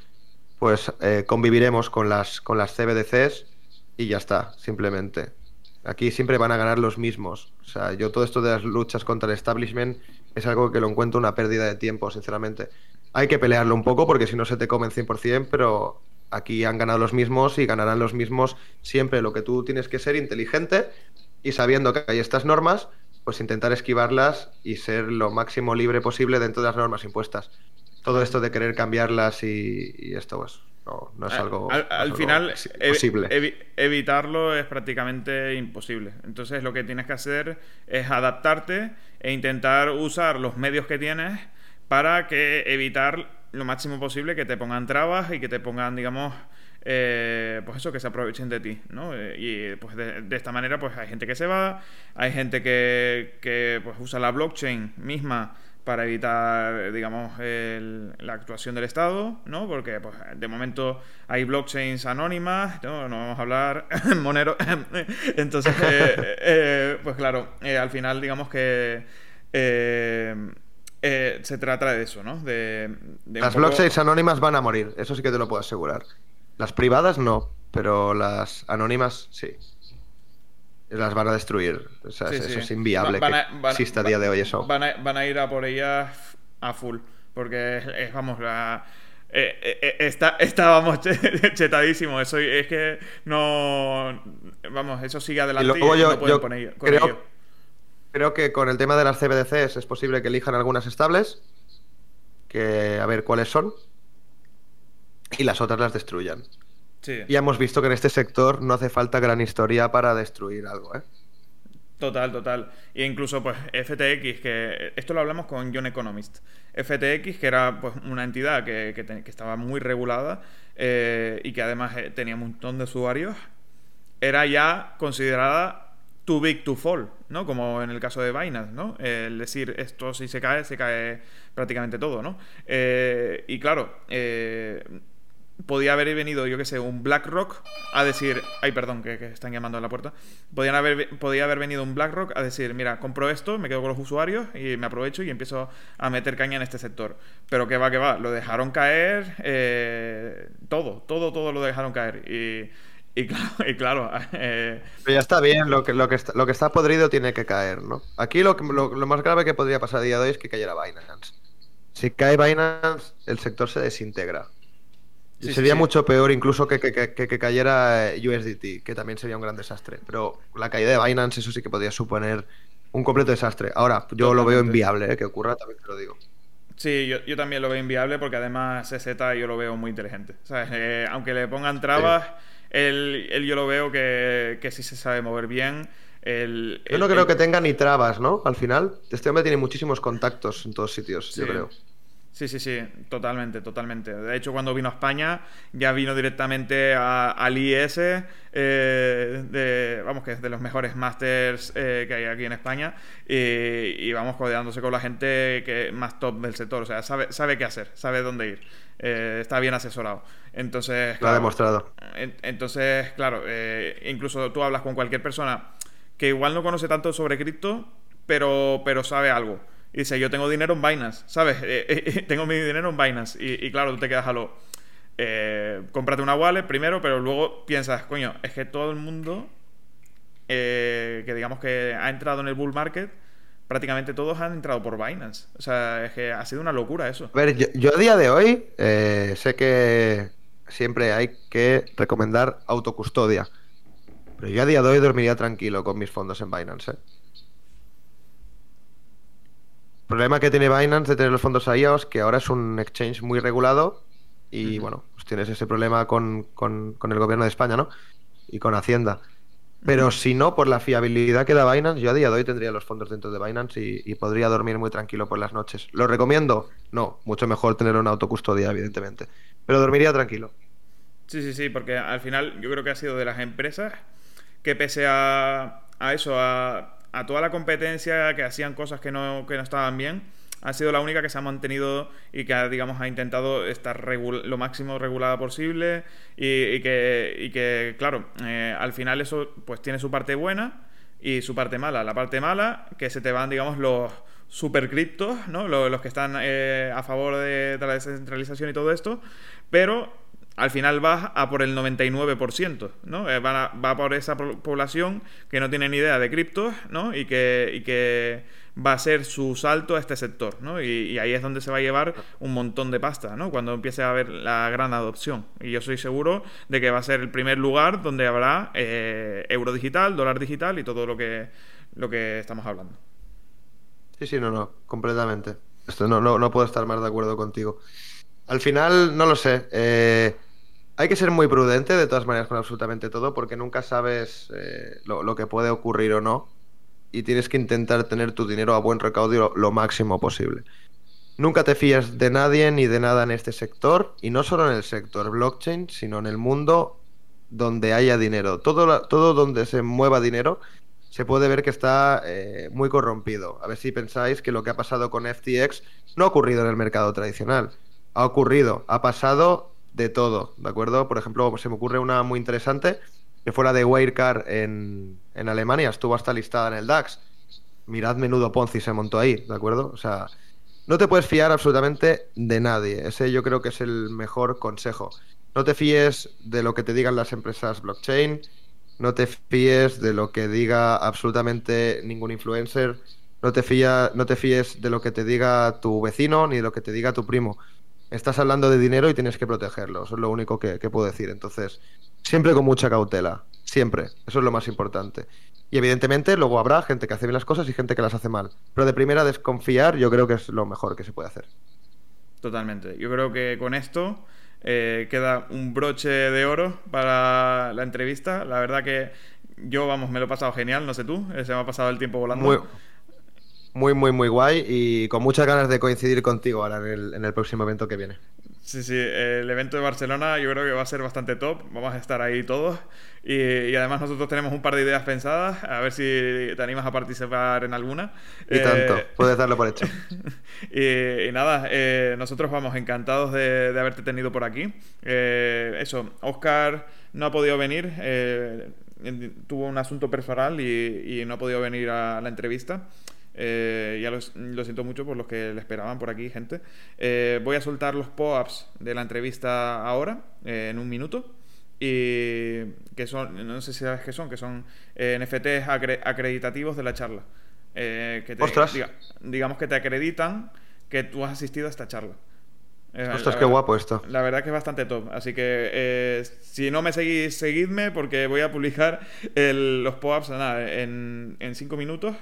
pues eh, conviviremos con las, con las CBDCs y ya está, simplemente. Aquí siempre van a ganar los mismos. O sea, yo todo esto de las luchas contra el establishment es algo que lo encuentro una pérdida de tiempo, sinceramente. Hay que pelearlo un poco porque si no se te comen 100%, pero aquí han ganado los mismos y ganarán los mismos siempre. Lo que tú tienes que ser inteligente y sabiendo que hay estas normas, pues intentar esquivarlas y ser lo máximo libre posible dentro de las normas impuestas. Todo esto de querer cambiarlas y, esto, pues, no, es algo. Al, final, posible. evitarlo es prácticamente imposible. Entonces, lo que tienes que hacer es adaptarte e intentar usar los medios que tienes para que evitar lo máximo posible que te pongan trabas y que te pongan, digamos, eh, pues eso, que se aprovechen de ti, ¿no? Eh, y pues de, esta manera, pues hay gente que se va, hay gente que, que pues, usa la blockchain misma para evitar, digamos, la actuación del Estado, ¿no? Porque, pues, de momento hay blockchains anónimas, ¿no? No vamos a hablar monero. Entonces, eh, pues claro, al final, digamos que se trata de eso, ¿no? De, Las blockchains anónimas van a morir, eso sí que te lo puedo asegurar. Las privadas no, pero las anónimas sí. Las van a destruir. Eso es inviable que exista a día de hoy eso. Van a, ir a por ellas a full. Porque es, vamos, la. Eh, eh, eh, está, estábamos chetadísimo. Eso es que no. Vamos, eso sigue adelante. Y luego yo, creo, creo que con el tema de las CBDCs es posible que elijan algunas estables. Que a ver cuáles son y las otras las destruyan. Sí. Y hemos visto que en este sector no hace falta gran historia para destruir algo, ¿eh? Total, total. E incluso, pues, FTX, que esto lo hablamos con John Economist. FTX, que era pues, una entidad que, que, estaba muy regulada eh, y que además eh, tenía un montón de usuarios, era ya considerada too big to fall, ¿no? Como en el caso de Binance, ¿no? el decir, esto si se cae, se cae prácticamente todo, ¿no? Eh, y claro, podía haber venido, yo qué sé, un BlackRock a decir, ay, perdón, que, están llamando a la puerta, Podían haber, podía haber venido un BlackRock a decir, mira, compro esto, me quedo con los usuarios y me aprovecho y empiezo a meter caña en este sector. Pero que va, que va, lo dejaron caer, eh, todo, todo, todo lo dejaron caer. Y, y claro, y claro eh, Pero ya está bien, lo que, lo, que está, lo que está podrido tiene que caer, ¿no? Aquí lo, lo, lo más grave que podría pasar a día de hoy es que cayera Binance. Si cae Binance, el sector se desintegra sería mucho peor incluso que, que, cayera eh, USDT, que también sería un gran desastre. Pero la caída de Binance, eso sí que podría suponer un completo desastre. Ahora, yo lo veo inviable, ¿eh? que ocurra, también te lo digo. Sí, yo, también lo veo inviable porque además CZ yo lo veo muy inteligente. Eh, aunque le pongan trabas, él, yo lo veo que, que sí se sabe mover bien. yo no creo que tenga ni trabas, ¿no? Al final, este hombre tiene muchísimos contactos en todos sitios, yo creo. Sí, sí, sí, totalmente, totalmente. De hecho, cuando vino a España, ya vino directamente al IES, eh, de, vamos, que es de los mejores másters eh, que hay aquí en España, y, vamos codeándose con la gente que más top del sector. O sea, sabe, sabe qué hacer, sabe dónde ir, eh, está bien asesorado. Entonces, lo ha demostrado. entonces, claro, incluso tú hablas con cualquier persona que igual no conoce tanto sobre cripto, pero, pero sabe algo y dice, yo tengo dinero en Binance, ¿sabes? Eh, eh, eh, tengo mi dinero en Binance. Y, claro, tú te quedas a lo... cómprate una wallet primero, pero luego piensas, coño, es que todo el mundo que digamos que ha entrado en el bull market, prácticamente todos han entrado por Binance. O sea, es que ha sido una locura eso. A ver, yo, a día de hoy sé que siempre hay que recomendar autocustodia. Pero yo a día de hoy dormiría tranquilo con mis fondos en Binance. ¿eh? El problema que tiene Binance de tener los fondos ahí es que ahora es un exchange muy regulado y bueno, pues tienes ese problema con, el gobierno de España, ¿no? Y con Hacienda. Pero si no, por la fiabilidad que da Binance, yo a día de hoy tendría los fondos dentro de Binance y, podría dormir muy tranquilo por las noches. ¿Lo recomiendo? No, mucho mejor tener una autocustodia, evidentemente. Pero dormiría tranquilo. Sí, sí, sí, porque al final yo creo que ha sido de las empresas que pese a, a eso, a a toda la competencia que hacían cosas que no, que no estaban bien, ha sido la única que se ha mantenido y que, digamos, ha intentado estar lo máximo regulada posible y, que, que, claro, eh, al final eso pues tiene su parte buena y su parte mala. La parte mala, que se te van, digamos, los super criptos, ¿no? Los, que están eh, a favor de, la descentralización y todo esto, pero al final va a por el 99%, ¿no? Eh, va, va, por esa población que no tiene ni idea de criptos, ¿no? Y que, y que va a ser su salto a este sector, ¿no? Y, ahí es donde se va a llevar un montón de pasta, ¿no? Cuando empiece a haber la gran adopción. Y yo soy seguro de que va a ser el primer lugar donde habrá eh, euro digital, dólar digital y todo lo que, lo que estamos hablando. Sí, sí, no, no, completamente. Esto no, no, no puedo estar más de acuerdo contigo. Al final, no lo sé. Eh, hay que ser muy prudente de todas maneras con absolutamente todo porque nunca sabes eh, lo, que puede ocurrir o no y tienes que intentar tener tu dinero a buen recaudo lo, máximo posible. Nunca te fías de nadie ni de nada en este sector y no solo en el sector blockchain, sino en el mundo donde haya dinero. Todo, todo donde se mueva dinero se puede ver que está eh, muy corrompido. A ver si pensáis que lo que ha pasado con FTX no ha ocurrido en el mercado tradicional. Ha ocurrido, ha pasado de todo, ¿de acuerdo? Por ejemplo, se me ocurre una muy interesante, que fue la de Wirecard en, en Alemania, estuvo hasta listada en el DAX. Mirad menudo Ponzi se montó ahí, ¿de acuerdo? O sea, no te puedes fiar absolutamente de nadie. Ese yo creo que es el mejor consejo. No te fíes de lo que te digan las empresas blockchain, no te fíes de lo que diga absolutamente ningún influencer, no te, fía, no te fíes de lo que te diga tu vecino ni de lo que te diga tu primo estás hablando de dinero y tienes que protegerlo. Eso es lo único que, puedo decir. Entonces, siempre con mucha cautela. Siempre. Eso es lo más importante. Y evidentemente luego habrá gente que hace bien las cosas y gente que las hace mal. Pero de primera desconfiar yo creo que es lo mejor que se puede hacer. Totalmente. Yo creo que con esto eh, queda un broche de oro para la entrevista. La verdad que yo, vamos, me lo he pasado genial, no sé tú. Eh, se me ha pasado el tiempo volando. Muy, muy, muy, muy guay y con muchas ganas de coincidir contigo ahora en el, próximo evento que viene. Sí, sí, el evento de Barcelona yo creo que va a ser bastante top, vamos a estar ahí todos y, además nosotros tenemos un par de ideas pensadas, a ver si te animas a participar en alguna. Y tanto, eh, puedes darlo por hecho. y, nada, eh, nosotros vamos encantados de, haberte tenido por aquí. Eh, eso, Oscar no ha podido venir, tuvo un asunto personal y no ha podido venir a la entrevista. Eh, ya lo, siento mucho por los que le esperaban por aquí, gente. Eh, voy a soltar los pop-ups de la entrevista ahora, eh, en un minuto. Y que son, no sé si sabes qué son, que son NFTs acreditativos de la charla. que digamos que te acreditan que tú has asistido a esta charla. Ostras, qué guapo esto. La verdad que es bastante top. Así que si no me seguís, seguidme porque voy a publicar los pop-ups en, en cinco minutos.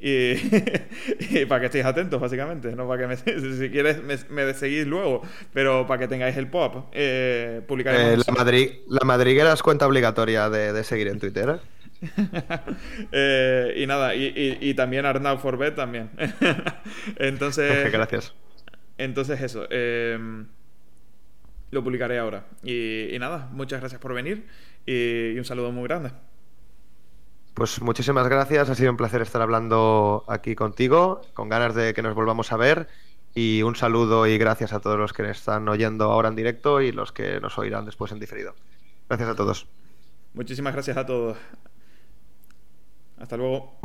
Y, para que estéis atentos, básicamente. No para que me, si quieres me, seguís luego, pero para que tengáis el pop. Eh. Eh, la, Madrid, la madriguera es cuenta obligatoria de, seguir en Twitter. ¿eh? eh y nada, y, también Arnau Forbet también. entonces. Gracias. Entonces, eso. Em, lo publicaré ahora. Y, nada, muchas gracias por venir y un saludo muy grande. Pues muchísimas gracias, ha sido un placer estar hablando aquí contigo, con ganas de que nos volvamos a ver y un saludo y gracias a todos los que están oyendo ahora en directo y los que nos oirán después en diferido. Gracias a todos. Muchísimas gracias a todos. Hasta luego.